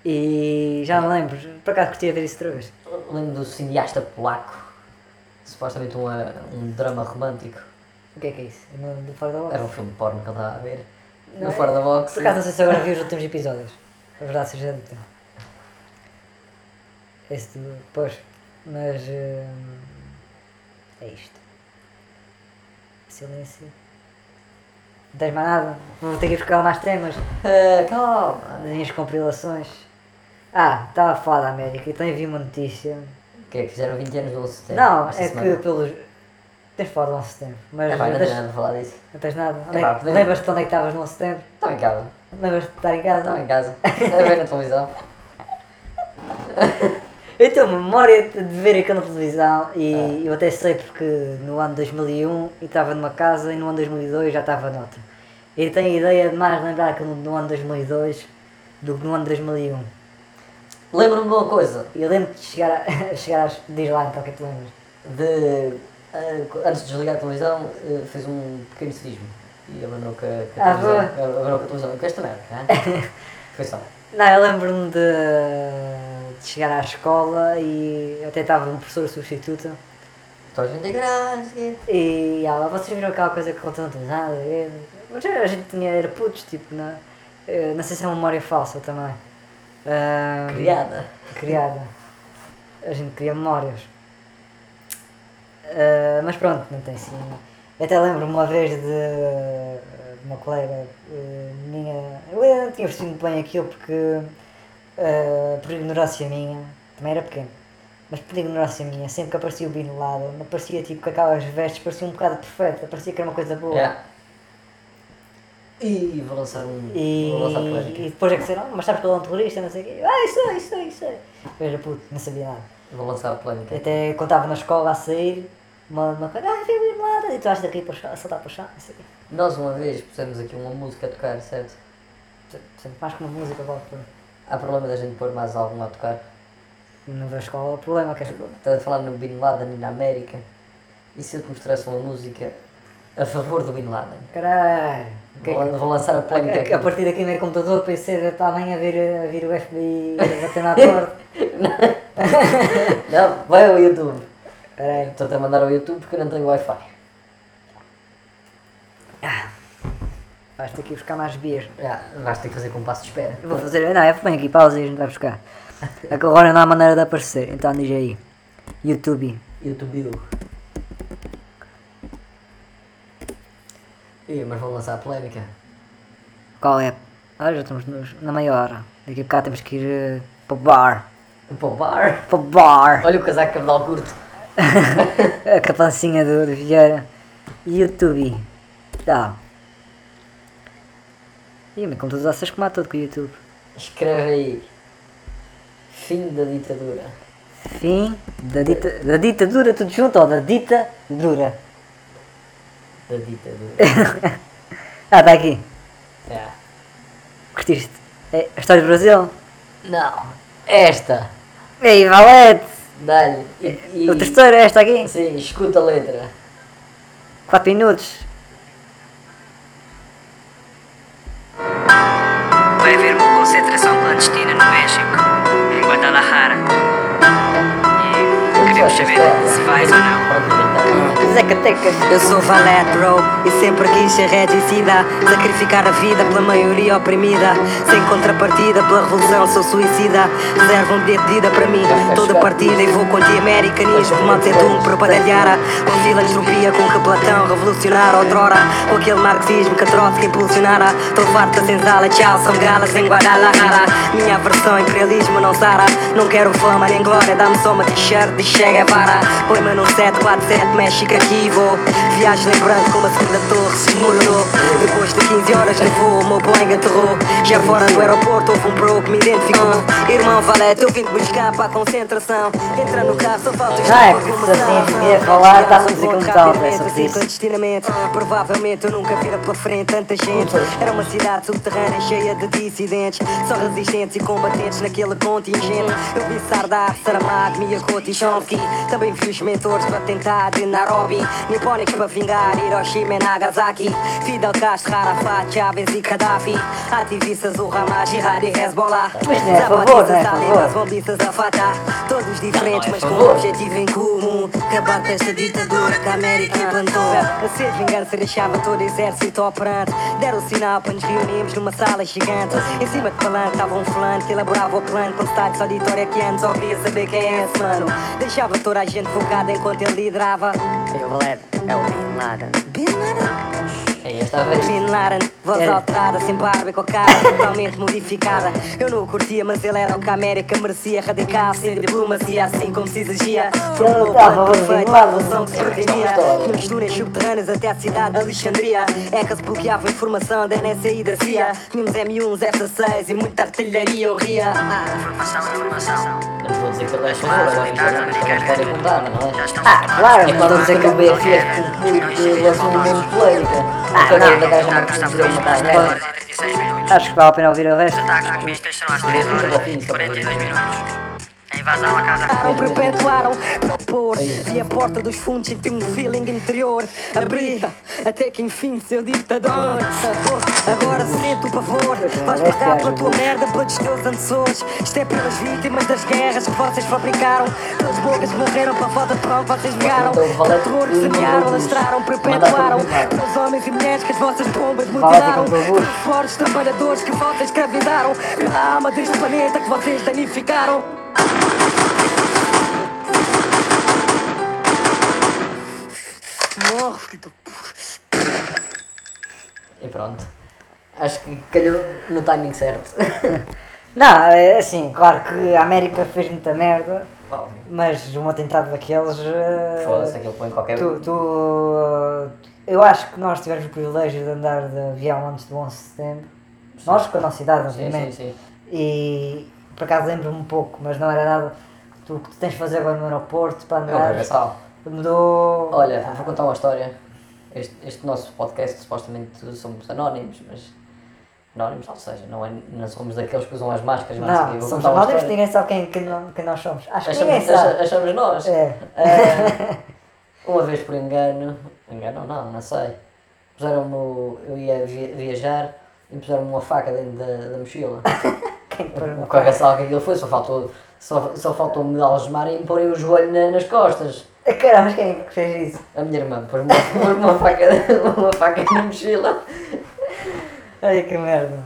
E já me lembro, por acaso curtia ver isso outra vez. Lembro do cineasta polaco. Supostamente um, eh, um drama romântico. O que é que é isso? No, do Fora da Box? Era um filme porno que ele estava a ver. Não no é? Fora da Box. Por acaso não sei se agora vi os últimos episódios. A verdade seja dita. Esse do. Pois. Mas. hum, é isto. Silêncio. Não tens mais nada? Vou ter que ir buscar mais temas Ah, calma. das minhas compilações. Ah, estava a falar da América e também vi uma notícia. O que é que fizeram 20 anos do 11 de setembro? Não, é semana? que pelos. Tens fora do 11 de setembro. Mas É não tenho nada a falar disso. não tens nada. É pá, podemos- Lembras-te de onde é que estavas no 11 de setembro? Estava em casa. Lembras-te de estar em casa? Estava em casa. A ver na televisão. Eu tenho memória de ver aquilo na televisão e eu até sei porque no ano 2001 eu estava numa casa e no ano 2002 já estava noutra. Eu tenho a ideia de mais lembrar que no, no ano 2002 do que no ano 2001. Lembro-me de uma coisa. E eu lembro de chegar, a, chegar às... Diz lá então o que é que lembras. De, ah, antes de desligar a televisão, eh, fiz um pequeno cismo. E abanou com a, a Ah, televisão. Abanou com a televisão. Com esta merda, hã? Foi só. Não, eu lembro-me de, de chegar à escola e eu até estava um professor substituto Toda a gente é. E ela, vocês viram aquela coisa que contou na televisão? Mas a gente tinha, era putos, tipo, na, eh, não sei se é uma memória falsa também. Ah, Criada. Criada. A gente cria memórias. Ah, mas pronto, não tem sim. Eu até lembro-me uma vez de, de uma colega eh, minha. Eu não tinha vestido muito bem aquilo porque, ah, por ignorância minha, também era pequeno, mas por ignorância minha, sempre que aparecia o Bin Laden, me parecia tipo com aquelas vestes, parecia um bocado perfeita, parecia que era uma coisa boa. Yeah. E vou lançar um. E, Vou lançar polémica. e depois é que disseram, "Ah, mas sabes que ele é um terrorista, não sei o quê. Ah, isso é, isso é, isso é. Eu era puto, não sabia nada. Vou lançar a polémica. Até estava na escola a sair, uma, uma coisa, ah, vi o Laden, e tu achas daqui para o chão, a saltar para o chão, não. Nós uma vez pusemos aqui uma música a tocar, certo? Sempre mais que uma música, vale por Há problema da gente pôr mais algum a tocar. não da escola, o problema é que Estás a falar no Bin Laden e na América. E se eu te mostrasse uma música a favor do Bin Laden? Caralho, que é Vou, vou lançar a polémica a, aqui. a partir daqui no computador, PC, para amanhã vir, a vir o FBI a bater na porta. Não, vai ao YouTube. Caralho. Estou-te a mandar ao YouTube porque eu não tenho Wi-Fi. Vais ter que ir buscar mais beer. Já, vais ter que fazer com um passo de espera. Eu vou fazer. Não, é bem aqui, pausa e a gente vai buscar. É agora não há maneira de aparecer, então diz aí. YouTube. YouTube. Ih, mas vou lançar a polémica. Qual é? Ah, já estamos nos- na meia hora. Daqui a bocado temos que ir eh, para o bar. Para o bar. Para o bar. Olha o casaco cabedal curto. a capacinha do, do Vieira. YouTube. Tá. Ih, mas como tu usaste como todo com o YouTube. Escreve aí. Fim da ditadura. Fim da, dita, da ditadura, tudo junto, ou da dita dura. Da ditadura. Ah, está aqui. Já. Curtiste? É a história do Brasil? Não. Esta. Ei, Valete! Dá-lhe. E, e- Outra história, esta aqui? Sim, escuta a letra. 4 minutos. Vai haver uma concentração clandestina no México, em Guadalajara. E queremos saber se vais ou não. Zacatecas. Eu sou valete, bro, e sempre quis ser regicida Sacrificar a vida pela maioria oprimida. Sem contrapartida, pela revolução sou suicida. Reservo um bilhete de ida para mim. Toda partida e vou com anti-americanismo. Mal sento um propagandara Com filantropia com que Platão revolucionara outrora. Com aquele marxismo que Trotsky impulsionara. Tô farta senzala, tchau, são galas em Guadalajara Minha versão imperialismo não sara. Não quero fama nem glória, dá-me só uma t-shirt de Che Guevara Põe-me num 747, México aqui e vou Viagem lembrando como a segunda torre se desmoronou Depois de 15 horas de voo, o meu Boeing aterrou Já fora do aeroporto houve um bro que me identificou. Irmão Valete, eu vim te buscar para a concentração. Entra no carro, só falta Ah, é que se assim vier falar, está a música é só por isso. Clandestinamente, provavelmente eu nunca vira pela frente tanta gente. Era uma cidade subterrânea cheia de dissidentes. Só resistentes e combatentes naquele contingente. Eu vi Sardar, Saramago, Miyakoto e Chomsky Também vi os mentores para tentar Nairobi Nipónicos para vingar Hiroshima e Nagasaki. Fidel Castro, Arafat, Chávez e Gaddafi. Ativistas do Hamas, Jihad e Hezbollah. É é Zapatistas, favor. bombistas a Fatah. Todos diferentes, mas com um objetivo em comum. Acabar com esta ditadura que a América implantou. A ser vingança deixava todo o exército operante. Deram o sinal para nos reunirmos numa sala gigante. Em cima de palanque estava um fulano que elaborava o plano Com detalhes auditório que antes queria saber quem é esse mano. Deixava toda a gente focada enquanto ele liderava Eu, Valete, é o Bin Laden. Bin Laden? É esta vez. Laden, voz Era. alterada, sem barba e com a cara totalmente modificada. Eu não o curtia, mas ele era o que a América merecia. Radical, sem diplomacia, assim como se exigia. Formou o plano perfeito, a Laden. revolução que se pretendia. Nos túneis subterrâneos até a cidade de Alexandria. É que se bloqueava informação da NSA e da CIA. Tínhamos M1s, F-16 e muita artilharia, eu ria. Ah. Informação, informação. Não vou dizer que ele é favor, agora é uma história contada, não Já é? Ah, claro, É claro estou a dizer que o BF fez porque lançou um monte de polémica. Ah, Então, não. 36 minutos. Acho que vale a pena ouvir o resto. Os ataques comunistas serão às 3 horas 42 minutos. A invasão à casa Perpetuaram, perpetuaram, propor Vi a porta dos fundos, senti um feeling interior. Abri, até que enfim seu ditador. Agora sente o pavor. Vais pagar pela tua merda, pelos teus antecessores. Isto é pelas vítimas das guerras que vocês fabricaram. Pelas bocas que morreram pela falta de pão que vocês negaram Então, Pelo terror que semearam, lastraram, perpetuaram. para Pelos homens e mulheres que as vossas bombas mutilaram. Pelos fortes trabalhadores que vocês escravizaram. Pela alma deste planeta que vocês danificaram Do E pronto. Acho que calhou no timing certo. Não, é assim, claro que a América fez muita merda, mas um atentado daqueles. eh, Foda-se, aquilo põe qualquer. Tu, tu, eh, eu acho que nós tivemos o privilégio de andar de avião antes do 11 de setembro. Nós com a nossa idade, Sim, obviamente. sim, sim. E por acaso lembro-me um pouco, mas não era nada. Tu, o que tu tens de fazer agora no aeroporto para É andar. Mudou. Olha, vou contar uma história. Este, este nosso podcast, supostamente somos anónimos, mas. Anónimos, ou seja, não, é, não somos daqueles que usam as máscaras, mas Não, somos anónimos, ninguém sabe quem, quem, quem nós somos. Acho que ninguém Achamos, sabe. acha- achamos nós. É. Eh, uma vez por engano, engano não, não sei. Puseram-me, eu ia vi- viajar e puseram-me uma faca dentro da, da mochila. Quem pôs O uma cagaçal que aquilo foi, só faltou, só, só faltou me algemar e me porem o joelho na- nas costas. Caramba, mas quem é que fez isso? A minha irmã pôs uma, pôs uma, faca, uma faca na mochila. Ai que merda.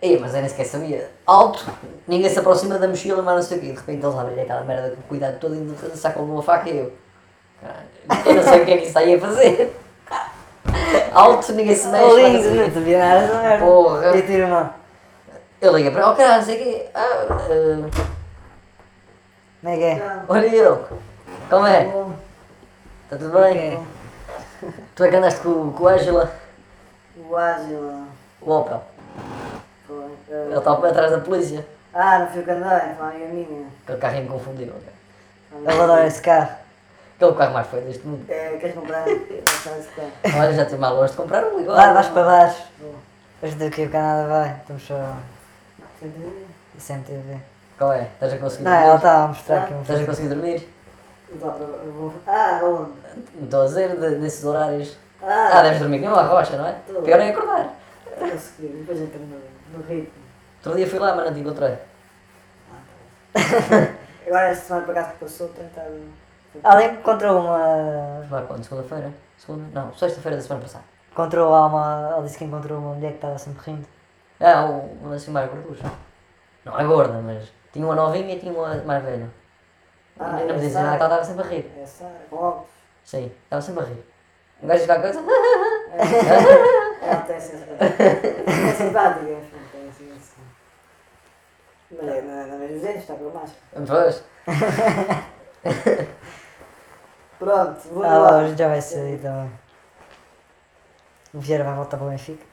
Ei, mas eu nem sequer sabia. Alto, ninguém se aproxima da mochila, mas não sei o quê. De repente eles abrem aquela merda com cuidado todo e sacam uma faca e eu. Caralho, eu não sei o que é que isso aí a fazer. Alto, ninguém se mexe. Oh, lindo, assim, não sabia nada dessa merda. Porra. E a tua irmã? Eu liguei para o caralho, não sei o quê. Ah, ah, Como é que é? olha eu. Como é? Está tudo bem? Ok. Tu é que andaste com, com o Ângela, O Ágil. o Opel. Ele está atrás da polícia. Ah, não fui o candeeiro, foi a amiga minha. Aquele carro me confundiu. ok? Eu adoro esse carro. Aquele carro mais feio deste mundo. É, queres comprar? esse carro. Olha, já estive mal longe de comprar um igual. Vai, vais para baixo. Hoje daqui o Canadá vai. Estamos só. Sem TV. Qual é? Estás a conseguir Não, dormir? ela estava a mostrar aqui um Estás a conseguir dormir? Ah, onde? Não estou a dizer de- nesses horários. Ah. Ah, deves dormir que nem uma rocha, não é? Tô. Pior é acordar. Consegui, depois entro no, no ritmo. Outro dia fui lá, mas não te encontrei. Agora esta semana por acaso que passou, tentar. Além que encontrou uma. Lá quando? Segunda-feira? Segunda? Não, sexta-feira da semana passada. Encontrou lá uma. Ela disse que encontrou uma mulher que estava sempre rindo. Ah, um, um assim mais gorducha. Não é gorda, mas tinha uma novinha e tinha uma mais velha. Ah, não me é dizia nada ela estava sempre a rir. É Sara, óbvio. Sim, estava sempre a rir. Um gajo qualquer coisa. Ela tem. É simpática, mas assim. Mas é, não, não vejo os dentes, está com a máscara. Pois. Pronto, vou ah, lá. hoje já vai ser também. O Vieira vai voltar para o Benfica.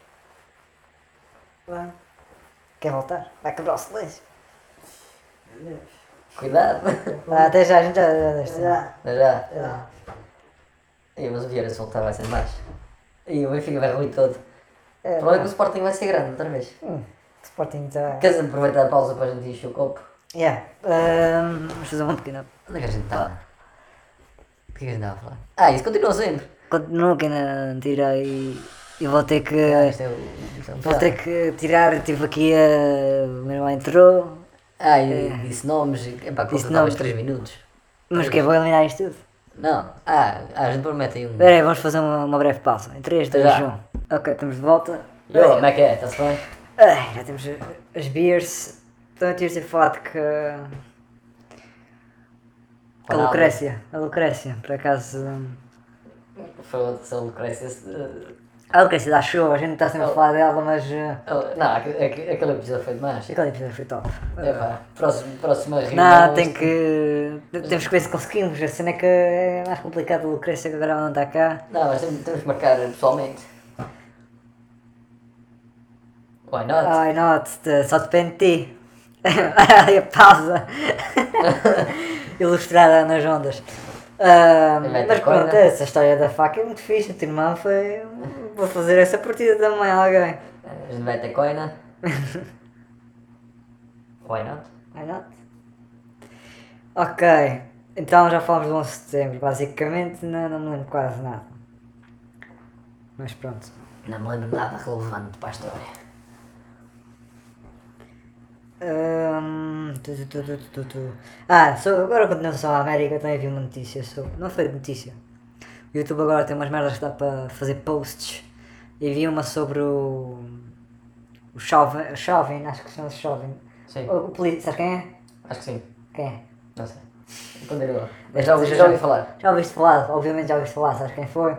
Vai. Quer voltar? Vai quebrar o silêncio. Cuidado. Ah, até já, a gente já, já. Já. Mas já. E, mas o Vieira se voltar vai ser mais. E o Benfica vai ruir todo. É, O problema é que o Sporting vai ser grande outra vez. hum, Sporting já. Queres aproveitar a pausa para a gente encher o copo? Yeah. Um, vamos fazer uma pequena. Onde é que a gente está? O que é que a gente estava a falar? Ah, isso continua sempre. Continuo que ainda tirei e vou ter que. Ah, é o. é um Vou ter que tirar, tive aqui a. O meu irmão entrou. Ah, e disse nomes. e- Epá, Disse nomes. nomes. 3 minutos. Mas o que Vou eliminar isto tudo? Não. Ah, ah, a gente promete aí um. Espera aí, vamos fazer uma, uma breve pausa. Em 3, 2, Já. 1. Ok, estamos de volta. Yo, como é que é? Está-se bem? Ai, já temos as beers. Então eu tinha ter falado que. que a. Lucrécia. A Lucrécia, por acaso. Foda-se, a Lucrécia. Se- A Lucrécia dá show, a gente está sempre a falar dela, mas. uh, Não, aque- aque- aquele episódio foi demais. Aquele episódio foi top. Epá, próximo, próxima reunião. Não, tem que. Temos que ver se conseguimos. A cena é que é mais complicado a Lucrécia que agora não está cá. Não, mas temos, que marcar pessoalmente. Why not? Ai, not, só depende de ti. A pausa. Ilustrada nas ondas. Ah, ter mas pronto, essa história da faca é muito fixe. A tua irmã foi. Vou fazer essa partida também a alguém. A gente vai ter coina. Why not? Why not? Ok, então já falamos do 11 de setembro. Basicamente, não, não me lembro quase nada. Mas pronto. Não me lembro nada relevante para a história. Hum, tu, tu, tu. Ah, so, agora continuando só a América, também vi uma notícia sobre. Não foi notícia. O YouTube agora tem umas merdas que dá para fazer posts. E vi uma sobre o. O Chauvin, Chauvin acho que chama-se Chauvin. Sim, O, o polícia, sabes quem é? acho que sim. Quem é? Não sei. Continua. Eu já, ouvi- já ouvi falar. Já ouviste falar, obviamente já ouviste falar, sabes quem foi?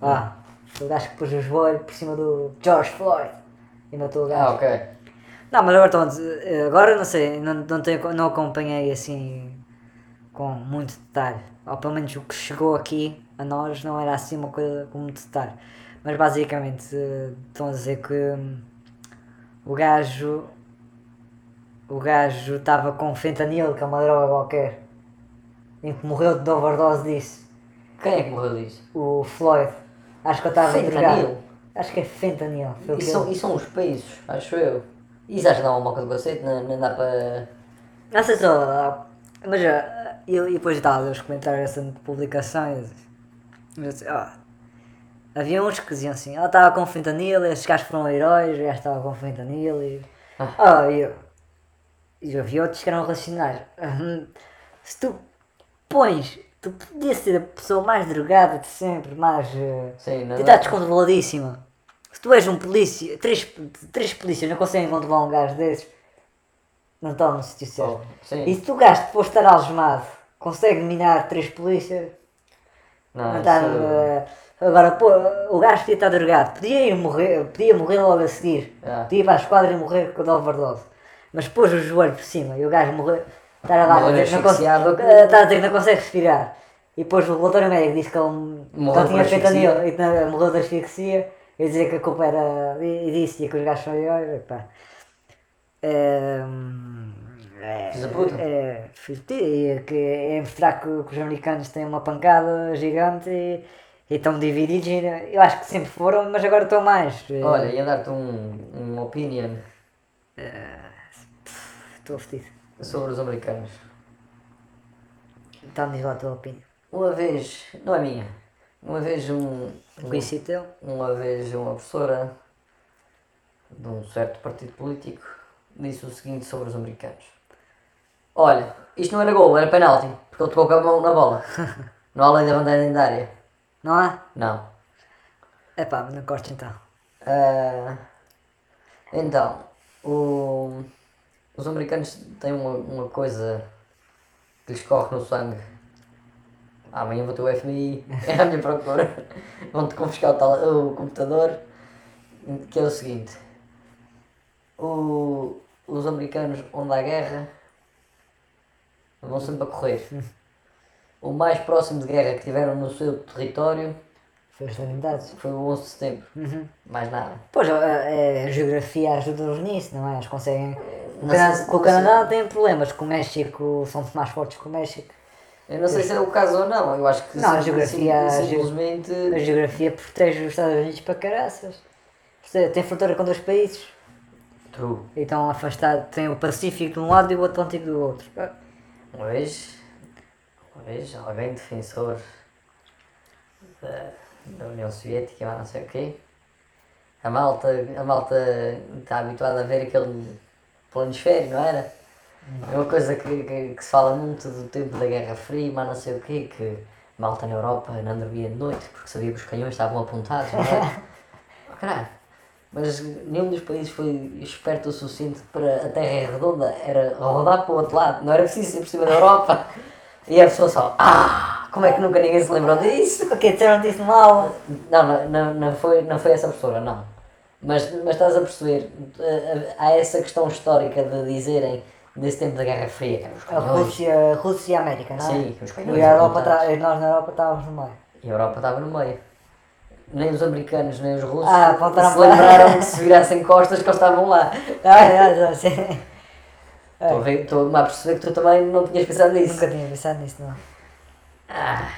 Ah, foi o gajo que pôs o joelho por cima do George Floyd e matou o gajo. Ah, ok. Não, mas agora agora não sei, não, não, tenho, não acompanhei assim com muito detalhe. Ou pelo menos o que chegou aqui a nós não era assim uma coisa com muito detalhe. Mas basicamente estão a dizer que hum, o gajo o gajo estava com fentanil, que é uma droga qualquer. E que morreu de overdose disso. Quem é que morreu disso? O Floyd. Acho que eu estava drogado. Acho que é fentanil. Isso são, isso são os peitos, acho eu. Isso acho que dá uma moca do cacete, não, não dá para. Não sei só, mas ah, eu, e depois estava a ler os comentários dessa publicação e disse- ah, havia uns que diziam assim, ela estava com fentanil, estes gajos foram heróis, o gajo estava com fentanil e. Ah, e eu. E vi outros que eram relacionados. Hum, Se tu pões Tu podias ser a pessoa mais drogada de sempre, mais. eh, Sim, não Tu está descontroladíssima. Se tu és um polícia, três, três polícias não conseguem controlar um gajo desses, não estão no sítio certo. Oh. E se tu gajo depois de estar algemado, consegue minar três polícias, Não, não está. isso- eh, agora, pô, o gajo podia estar drogado, podia ir morrer, podia morrer logo a seguir, Ah. podia ir para a esquadra e morrer com a overdose, mas pôs o joelho por cima e o gajo morreu, estar lá a não consegue, asfixiado. eh, está a dizer que não consegue respirar. E depois o relatório médico disse que ele Morreu não tinha feito e morreu de asfixia e dizer que a culpa era e, disse que os gajos são eu, pá. É, é, Filhos da puta. é, e que é mostrar que, que os americanos têm uma pancada gigante e, e estão divididos. e Eu acho que sempre foram, mas agora estão mais. Olha, ia dar-te um, uma opinion estou fedido. sobre os americanos. Então diz lá a tua opinião. Uma vez, não é minha, uma vez um, um Conheci teu? uma vez uma professora de um certo partido político disse o seguinte sobre os americanos. Olha, isto não era gol, era penalti, porque ele tocou com a mão na bola. Não há lei da bandeira dentro da área. Não há? Não. É pá, não gosto então. Ah, então, o- os americanos têm uma, uma coisa que lhes corre no sangue. Amanhã vou ter o FBI, é a minha procura. Vão-te confiscar o, tal- o computador. Que é o seguinte: o- os americanos, onde há guerra, vão sempre a correr. O mais próximo de guerra que tiveram no seu território Foi os foi o 11 de setembro. Mais nada. Pois, a, a- a geografia ajuda-os nisso, não é? Eles conseguem. O Não com o. Canadá tem problemas, com o México são mais fortes que o México. Eu não sei se é o caso ou não, eu acho que Não, a geografia- simplesmente. A geografia protege os Estados Unidos para caraças. Tem fronteira com dois países True. e estão afastados. Tem o Pacífico de um lado e o Atlântico do outro. Uma vez, uma vez, alguém defensor da, da União Soviética, não sei o quê, a malta, a malta está habituada a ver aquele planisfério, não era? É uma coisa que, que, que se fala muito do tempo da Guerra Fria, mas não sei o quê, que malta na Europa não dormia de noite porque sabia que os canhões estavam apontados, não era? Oh, caralho. Mas nenhum dos países foi esperto o suficiente para a Terra é redonda, era rodar para o outro lado, não era preciso ser por cima da Europa. E a pessoa só, ah, como é que nunca ninguém se lembrou disso? O que disseram disso mal? Não, não, não, não, foi, não foi essa professora, não. Mas, mas estás a perceber, há essa questão histórica de dizerem desse tempo da Guerra Fria, que os A canhões. Rússia, Rússia e a América, não é? Sim, os E a Europa, apontados. tá, nós na Europa estávamos no meio. E a Europa estava no meio. Nem os americanos, nem os russos Ah, se lembraram que se virassem costas que eles estavam lá. Ah, é, é, sim. Estou a, perceber que tu também não tinhas pensado nisso. Nunca tinha pensado nisso, não. Ah,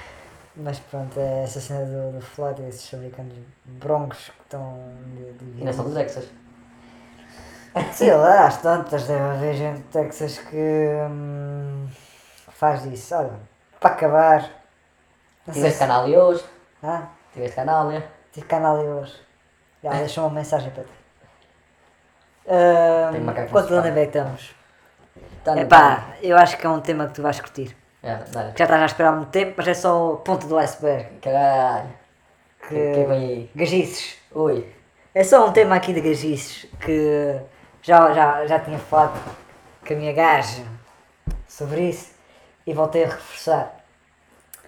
Mas pronto, é essa cena do, do Floyd e esses americanos broncos que estão de, de e não são do Texas. Sei lá, às tantas deve haver gente de Texas que hum, faz isso. Olha, para acabar. Não Tiveste se... canal e hoje, Ah, tiveste canal e tive canal e hoje. Já, deixa uma mensagem para ti. Macacos quanto onde é que estamos? Tá no Epá, eu acho que é um tema que tu vais curtir. É, já estás a esperar há muito tempo, mas é só o ponto do iceberg. Caralho. Que... Que, que vem aí? Gajices. Oi. É só um tema aqui de gajices que já, já, já tinha falado com a minha gaja sobre isso e voltei a reforçar.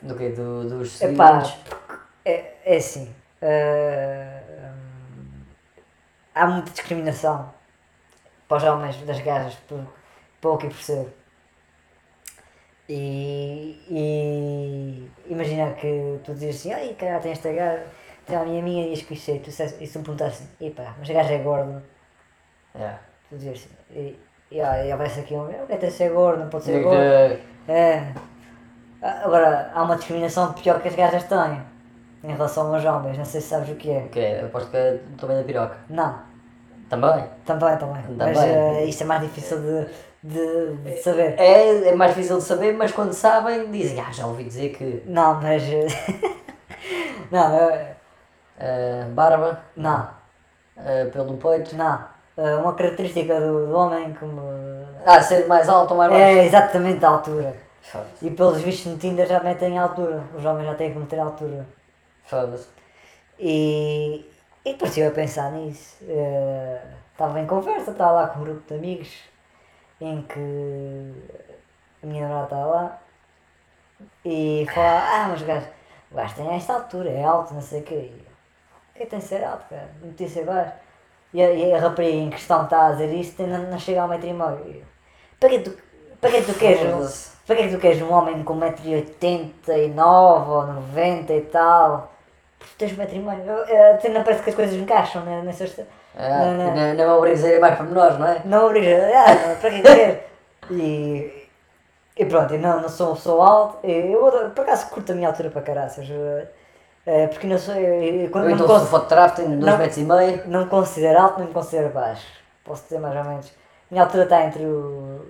Do que? Do, dos Epá, é, é assim. hum, há muita discriminação para os homens das gajas, por, pouco e por ser. E, e imagina que tu dizes assim, ai cara, tem esta gaja, tem a minha minha e que isso é, e se me perguntasse assim, epá, mas a gaja é gorda, É. tu dizes e, e, ah, e aparece aqui um, eu quero ser gordo, não pode ser gordo. É. Agora, há uma discriminação pior que as gajas têm em relação aos homens, não sei se sabes o que é. que é? Aposto que é tamanho da piroca. Não, Também? também, também. Mas Também. eh, isto é mais difícil de, de, de saber. É, é mais difícil de saber, mas quando sabem, dizem, ah, já ouvi dizer que Não, mas. eh, não, ah, barba, não, ah, pelo peito. não. Eh, uma característica do, do homem como. Ah, ser mais alto ou mais baixo. É exatamente a altura. E pelos vistos no Tinder já metem a altura. Os homens já têm que meter a altura. Foda-se. E, e depois estive a pensar nisso. Estava em conversa, estava lá com um grupo de amigos em que a minha namorada estava lá e falava, ah, mas o gajo, o gajo tem esta altura, é alto, não sei o quê. E eu, que tem de ser alto, cara? Não podia ser baixo. E a, e a rapariga em questão que está a dizer isto ainda não chega a um metro e meio. E eu, Para que tu, para que tu queres um, Foda-se. para que tu queres um homem com 1,89m ou 90 e tal? Porque tens um metro e meio. Eu- eu- Até não parece que as coisas encaixam né, nessas. Ah, não, não. não, não é obrigas a ir mais para menores, não é? Não obriga, ah, para que quer? E, e pronto, eu não, não sou uma pessoa alta, eu adoro- por acaso curto a minha altura para caraças, eh, porque não sou, eu, eu- Eu então sou cons- fotógrafo, tenho 2 Não. metros e meio. não me considero alto, nem me considero baixo, posso dizer mais ou menos. Minha altura está entre o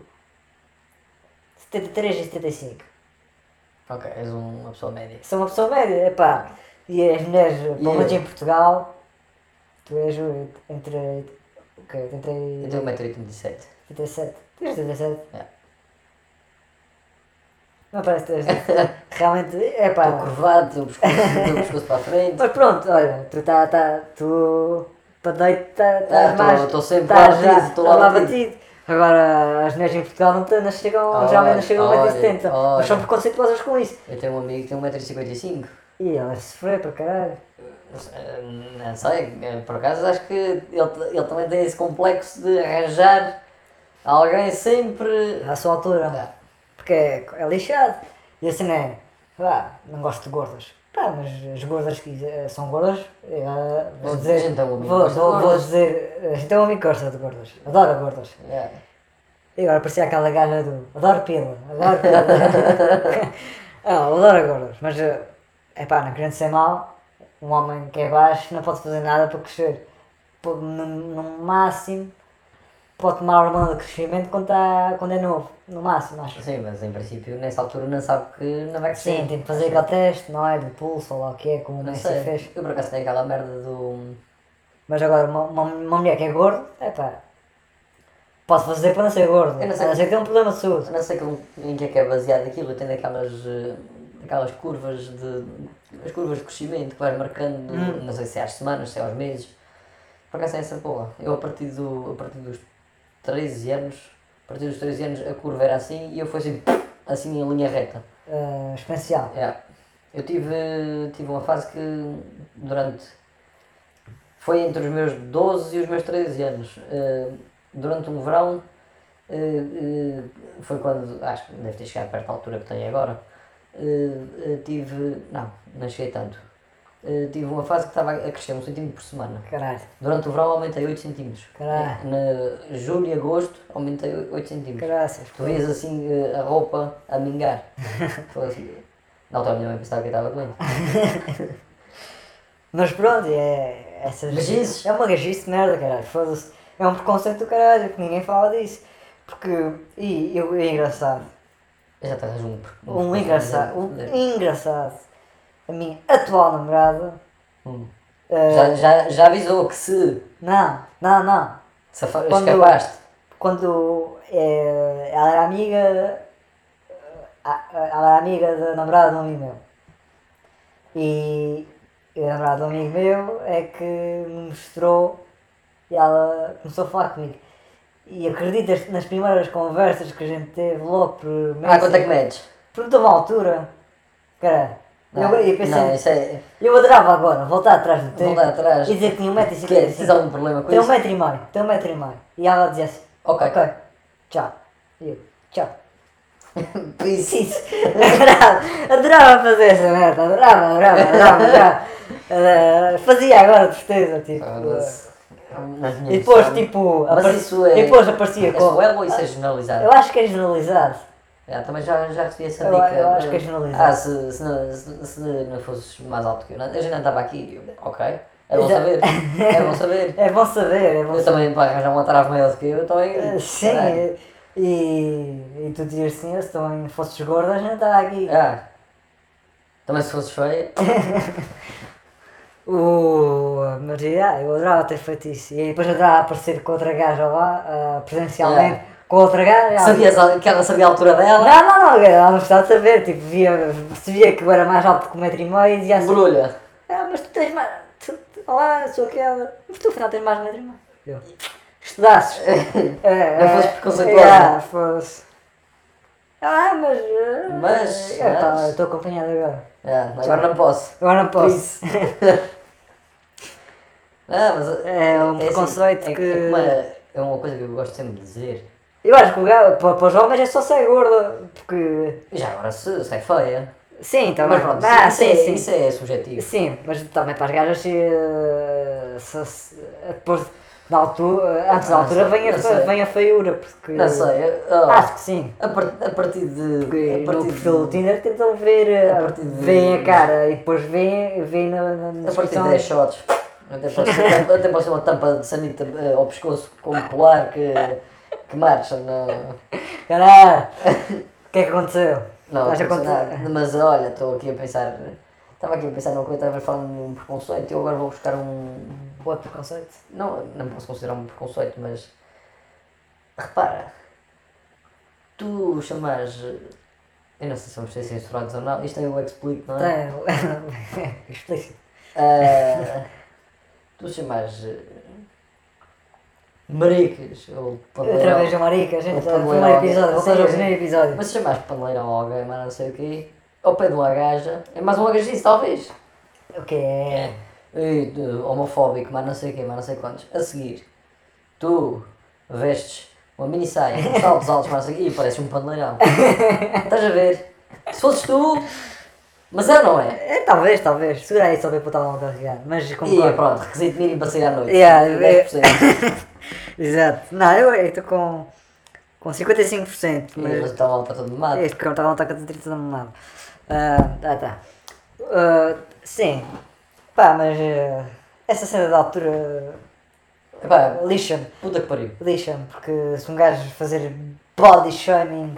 73 e 75. Ok, és um- uma pessoa média. Sou uma pessoa média, epá, e as mulheres, pelo menos em Portugal, tu és entre, o quê, Eu 80 e- tenho 1,87m. 87. Tens 87? É. Não parece que tens. Realmente, é pá. Estou curvado, o pescoço, para a frente. Mas pronto, olha, tu tá, tá, tu para noite tá, Ah, estás tô- mais. tô sempre estás lá batido, já- tô lá lá batido. Agora as mulheres em Portugal não, não chegam, Olha, geralmente não chegam a olha, 1,70m. olha. Mas são preconceituosas com isso. Eu tenho um amigo que tem 1,55m. E ela sofreu para caralho. Não sei, por acaso acho que ele, ele também tem esse complexo de arranjar alguém sempre. À sua altura. Porque é, é lixado. E assim é. Vá, não gosto de gordas. Pá, mas as gordas que eh, são gordas. eh, vou dizer. a gente é um amigo vou, dizer. A gente é um amigo que gosta de gordas. Adora gordas. É. E agora parecia aquela gaja do. Adoro pila. Adoro pila. ah, adoro gordas. Mas. É pá, não querendo ser mau. Um homem que é baixo não pode fazer nada para crescer. No, no máximo. Pode tomar a hormona de crescimento quando, tá, quando é novo. No máximo, acho. Sim, mas em princípio nessa altura não sabe que não vai crescer. Sim, tem que fazer aquele teste, não é? Do pulso ou lá o que é, como o Não sei. fez. Eu por acaso tenho aquela merda do. Mas agora, uma, uma, uma mulher que é gorda, é pá. Pode fazer para não ser gordo. Eu não A sei. não ser que tem um problema de saúde. Eu não sei em que é que é baseado aquilo, eu tenho aquelas, eh, aquelas curvas de. as curvas de crescimento que vais marcando, Hum. não sei se é às semanas, se é aos meses. Por acaso é essa porra. Eu a partir, do, a partir dos 13 anos, a partir dos 13 anos a curva era assim e eu fui assim, assim em linha reta. Uh, exponencial. É. Eu tive, tive uma fase que durante. Foi entre os meus 12 e os meus 13 anos. Eh, durante um verão, eh, foi quando. Acho que deve ter chegado perto da altura que tenho agora. tive. Não, não cheguei tanto. Eh, tive uma fase que estava a crescer um centímetro por semana. Caralho. Durante o verão aumentei 8 centímetros. Caralho. Na julho e agosto aumentei 8 centímetros. Graças. Tu vês assim eh, a roupa a mingar. Foi assim. Na altura a minha mãe pensava que eu estava doente. Mas pronto, é. Essas, Gajices. É uma gajice de merda, caralho. Foda-se. É um preconceito do caralho, que ninguém fala disso. Porque. E eu, é engraçado. Eu já arranjo um. Um engraçado. Um engraçado. A minha atual namorada. Hum. eh, Já, já, já avisou que se, Não, não, não. se afa- Quando- escapaste. quando eh, ela era amiga eh, a- a- ela era amiga da namorada de um amigo meu e, e a namorada de um amigo meu é que me mostrou e ela começou a falar comigo e acreditas nas primeiras conversas que a gente teve logo por Ah, quanto é que medes? perguntou uma altura cara Não, eu pensei não, isso é. eu adorava agora voltar atrás do tempo Voltar atrás. e dizer que tinha Que é, tens 1,55m algum problema com tem um isso? metro e meio, tem um metro e meio. E ela dizia assim, Ok. ok, tchau. E eu, tchau. Isso. Adorava, adorava fazer essa merda, adorava, adorava, adorava, adorava. Eh, fazia agora, de certeza, tipo. Foda-se. Nas e minhas depois, visões. tipo, Mas apare- isso é. e depois aparecia É com. suelo ou isso é generalizado? Eu acho que é generalizado. É, também já, já recebi essa Eu- dica. eu acho que é generalizado. Ah, se, se, não, se, se não fosses mais alto que eu, não, eu já não estava aqui. Eu, ok, é bom Já- saber. É bom saber. É bom saber, é bom Eu saber. também, para arranjar uma trave maior do que eu, também. Eh, Sim, caralho. e, e tu dizias assim, se também fosses gorda, já não estava aqui. Ah. Também se fosses feia. O, mas yeah, eu adorava ter feito isso. E depois adorava aparecer com outra gaja lá, ah, presencialmente, com outra gaja. Sabias que ela sabia a altura dela? Não, não, não, ela não precisava de saber, tipo, via, via que eu era mais alto que um metro e meio e dizia assim, Embrulha. ah, mas tu tens mais, tu, tu- olá, sou aquela, mas tu afinal tens mais de um metro e meio. Eu, estudasses. é, Não fosse é, preconceituosa. é, fosse. Ah, mas... eh, Mas, Eu mas- eu estou acompanhado agora. Ah, agora não posso. Agora não posso. Isso. Não, mas É um assim, preconceito é, que- É, uma, é uma coisa que eu gosto sempre de dizer. Eu acho que o gajo, para, para os homens é só ser gorda, porque... Já agora se, se é feia. Sim, também. Mas pronto, ah, isso, sim, é, sim. isso é subjetivo. Sim, mas também para as gajas se, eh, se, se depois da altura, antes da Não altura vem a, vem a feiura, porque Não sei. oh, acho que sim. a, par- a partir de. Porque A no partir perfil do de, Tinder tentam ver, eh, A partir de- a cara e depois veem, veem na, na, na a partir de descrição. 10 shots. Até pode, ser, até pode ser uma tampa de sanita eh, ao pescoço com um polar que, que marcha na. Caralho, o que é que aconteceu? Não, Estás a não contar- nada. Mas olha, estou aqui a pensar. Estava aqui a pensar numa coisa, estava falando de um preconceito e eu agora vou buscar um. Outro preconceito. Não, não posso considerar um preconceito, mas. Repara. Tu chamas. Eu não sei se vamos ser censurados ou não, isto é eu explico, não é? Tem, explícito. Ah, tu chamas. Maricas ou Outra vez a paneleirão. marica, gente, Ou o primeiro episódio, voltamos ao Sim. primeiro episódio. Mas se chamas paneleirão a alguém, mas não sei o quê, ao pé de uma gaja, é mais uma gajice talvez. O que é? E, de- homofóbico, mas não sei o quê, mas não sei quantos. A seguir, tu vestes uma mini saia, uns saltos altos, mas não sei o quê, e parece um paneleirão. Estás a ver? Se fosses tu, mas é ou não é? É, talvez, talvez. Segura aí só para botar lá carregar. Mas E concordo. pronto, requisito mínimo para sair à noite. Yeah, é- 10%. Exato. Não, eu estou com, com 55%, Mas mas está mal, está todo mato. este cão está a com 30 de mamado. Ah, tá, tá. Ah, sim. Pá, mas ah, essa cena da altura Epá, lixa-me. puta que pariu. Lixa-me, porque se um gajo fazer body shaming,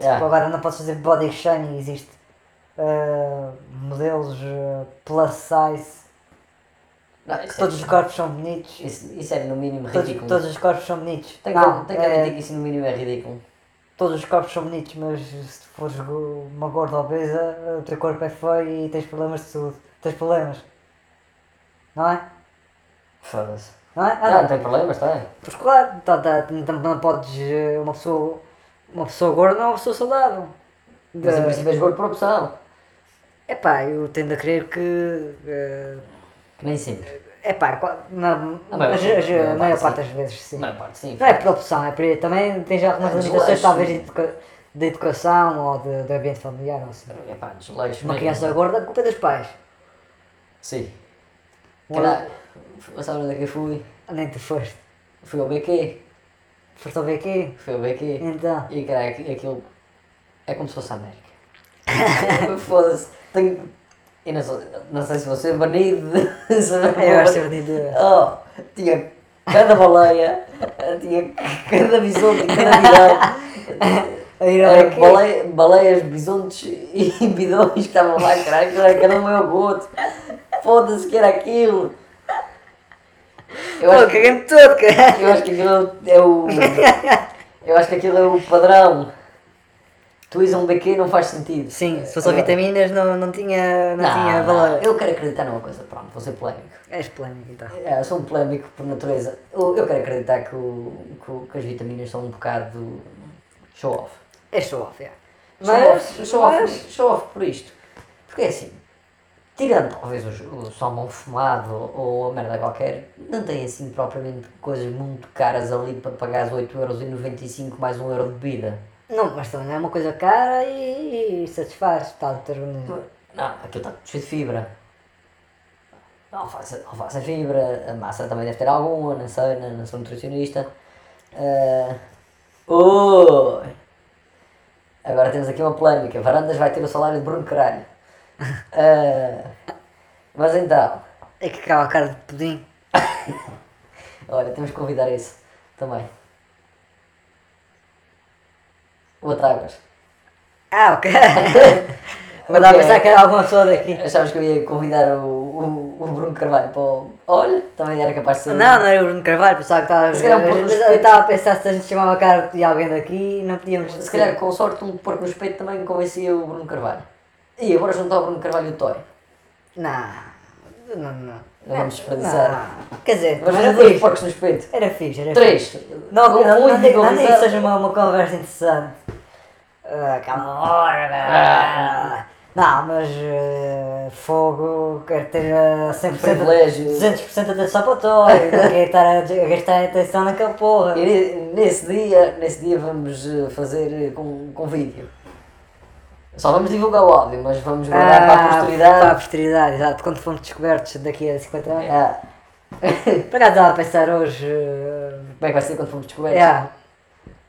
Yeah. agora não podes fazer body shaming, existe ah, modelos plus size, Não, isso, todos os é, corpos são bonitos. isso, isso é no mínimo Todos, ridículo. todos os corpos são bonitos. Tem que, Não, tem que é, admitir que isso no mínimo é ridículo. todos os corpos são bonitos, mas se fores uma gorda obesa, o teu corpo é feio e tens problemas de saúde. Tens problemas. Não é? Foda-se. Não é? Ah, não. não tem problemas, tem. Pois claro, tá, tá, não, não podes. eh, Uma pessoa, uma pessoa gorda não é uma pessoa saudável. Mas em princípio és gordo por opção. Epá, eu tendo a crer que. Que nem sempre. epá, qua- na, A maior mas, parte, a, a a maior parte, das vezes sim. A maior parte, sim. Não é por opção, é por, também tens algumas É limitações talvez de, educa- de educação ou de, de ambiente familiar ou assim. É pá, desleixo. Uma mesmo. criança gorda, culpa é dos pais. Sim. Uma- Caralho. Sabe onde é que eu fui? Nem tu foste. Fui ao BQ. Foste ao BQ? Fui ao BQ. Então. E aqu- aquilo é como se fosse a América. Foda-se. Tenho. Eu não, sou, não sei se vou ser banido. Eu acho que é bonito. Oh, tinha cada baleia, tinha cada bisonte, cada bidão. Ao Era baleia, baleias, bisontes e bidões que estavam lá, caralho, aquilo era cada um maior goto. Foda-se que era aquilo. Eu Pô, acho, que, caguei-me todo, caralho. eu acho que aquilo é o. Eu acho que aquilo é o padrão. Tu és um BQ não faz sentido. Sim, se fosse Agora- vitaminas não, não tinha, não, Não, tinha não, valor. Eu quero acreditar numa coisa, pronto, vou ser polémico. És polémico então. É, eu sou um polémico por natureza. Eu, eu quero acreditar que, o, que, as vitaminas são um bocado show off. És show off. Show Mas, off, show, mas- off, show off por isto. Porque é assim, tirando talvez o, o salmão fumado ou a merda qualquer, não tem assim propriamente coisas muito caras ali para pagar 8,95€ mais 1€ de bebida. Não, mas também é uma coisa cara e, e satisfaz, teu organismo. Não, aquilo está cheio de fibra. Alface, alface é fibra, a massa também deve ter alguma, não sei, não, não sou nutricionista. Ah, oi! Agora temos aqui uma polémica. Varandas vai ter o salário de Bruno Caralho. Ah, mas então, É que acaba a cara de pudim. olha, temos que convidar esse também. O Atragas. Ah, ok. Mas dá a Ok. pensar que era alguma pessoa daqui. Achavas que eu ia convidar o, o, o Bruno Carvalho para o... Olha, também era capaz de ser. Não, não era o Bruno Carvalho, pensava que estava Se calhar um Eu estava a pensar se a gente chamava a cara de alguém daqui não podíamos. Se calhar com sorte um porco no espeito também convencia o Bruno Carvalho. E agora juntar o Bruno Carvalho e o Toy. Não, não, não. Não vamos desperdiçar. Não. Quer dizer, Vamos era fazer dois fixe. porcos no espeito. Era fixe, era Três. fixe. Não, Com não, um não, digo- não digo que seja uma, uma conversa interessante. Ah, Aquela hora. Ah. Não, mas eh, fogo, quero ter uh, 100%, Privilégio. 200% de atenção para o Toy, não quero estar a, a gastar atenção naquela porra. E ne- nesse dia, nesse dia vamos eh, fazer eh, com, com vídeo. Só vamos divulgar o áudio, mas vamos guardar para a Para a posteridade. posteridade, exato. Quando fomos descobertos daqui a 50 anos. Ah, Por acaso estava a pensar hoje. eh, como é que vai ser quando formos descobertos? yeah.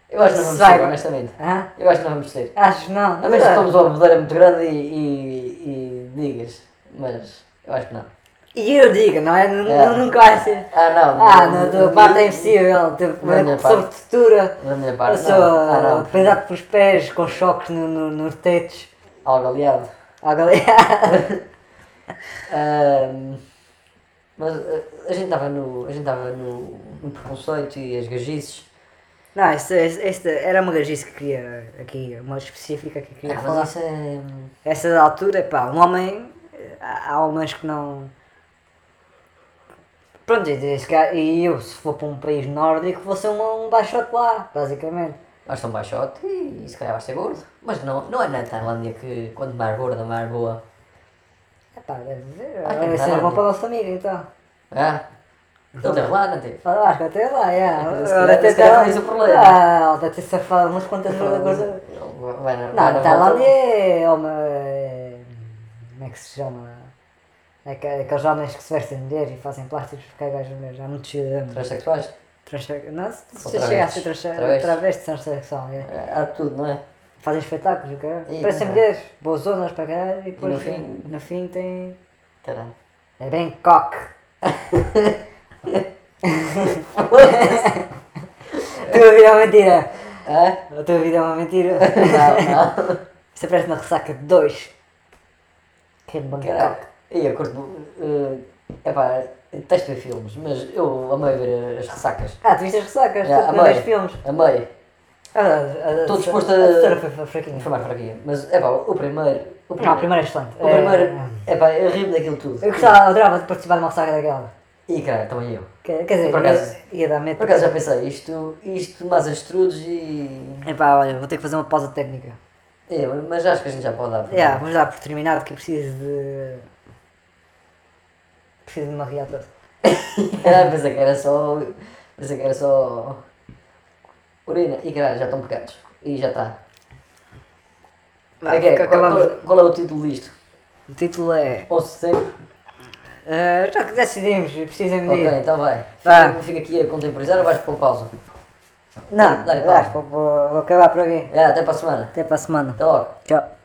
Eu acho que não vamos ser, honestamente. Hã? Eu acho que não vamos ser. Acho que não. A menos que tomos uma bodeira muito grande e, e, e digas, mas eu acho que não. E eu digo, não é? N- É. Nunca vai ser. Ah, não. Ah, não, na tua parte é impossível. Tipo, Na minha sobre parte. textura. Da minha Eu parte, sou. Ah, não. pendado pelos pés, com choques no, no, nos tetos. Algo aliado. A galera. Ahm, mas eh, a gente estava no, a gente estava no, no preconceito e as gajices. Não, este, este era uma gajice que queria aqui, uma específica que queria Ah, falar. mas isso é. Essa da altura, pá, um homem. Há há homens que não. Pronto, e, e eu, se for para um país nórdico, vou ser um, um baixote lá, basicamente. Vais ter um baixote e, se calhar vais ser gordo. Mas não, não é na Tailândia que quanto mais gorda, mais boa. É pá, deve. Ah, Vai que ser bom para a nossa amiga, então. Ah? Ele teve lá, não teve? Ah, Acho que até lá, é. Se Ela foi esse o problema. Ah, ela deve ter safado umas quantas coisas. Não, na Tailândia é uma. é- Como é que se chama? É que- aqueles homens que se vestem de mulher e fazem plásticos porque é gajo mulher. Há muitos. eh, Transexuais? Transsex... Não, se Ou se chega a ser travesti transexual. É. É, Há tudo, não é? Fazem espetáculos, o caralho. Ih, Parecem é. mulheres, boas zonas para caralho e depois no fim? no fim tem. Caralho. É bem coque. A tua vida é uma mentira. Hã? A tua vida é uma mentira. Não, não. Isso parece uma ressaca de dois. Que é de Bangkok. E eu curto. Uh, epá, detesto ver filmes, mas eu amei ver as ressacas. Ah, tu viste as ressacas? Já, amei. filmes? Amei. Ah, Estou a, disposto a, a- terceira foi, fraquinha. Foi mais fraquinha. Mas, epá, o primeiro. O Não, a primeira é excelente. O É, primeiro. Epá, eu ri-me daquilo tudo. Eu gostava, adorava de participar de uma ressaca daquela. E caralho, também eu. Quer, quer dizer, Por acaso- ia, dar medo. Por acaso já pensei, isto, isto mais astrudos e. Epá, olha, vou ter que fazer uma pausa técnica. É, mas acho que a gente já pode dar. por- Yeah, vamos dar por terminado que eu preciso de. Preciso de uma reator. Caralho, pensei que era só. Pensei que era só. Urina. E caralho, já estão pecados. E já está. Fica- Qual, qual- qual é o título disto? O título é. 11 de setembro? eh, já que decidimos, precisamos de Ok, ir. então vai. Fica, fica aqui a contemporizar ou vais pôr pausa? Não, Dá-lhe pausa. vou, vou acabar por aqui. É, até para a semana. Até para a semana. Até logo. Tchau.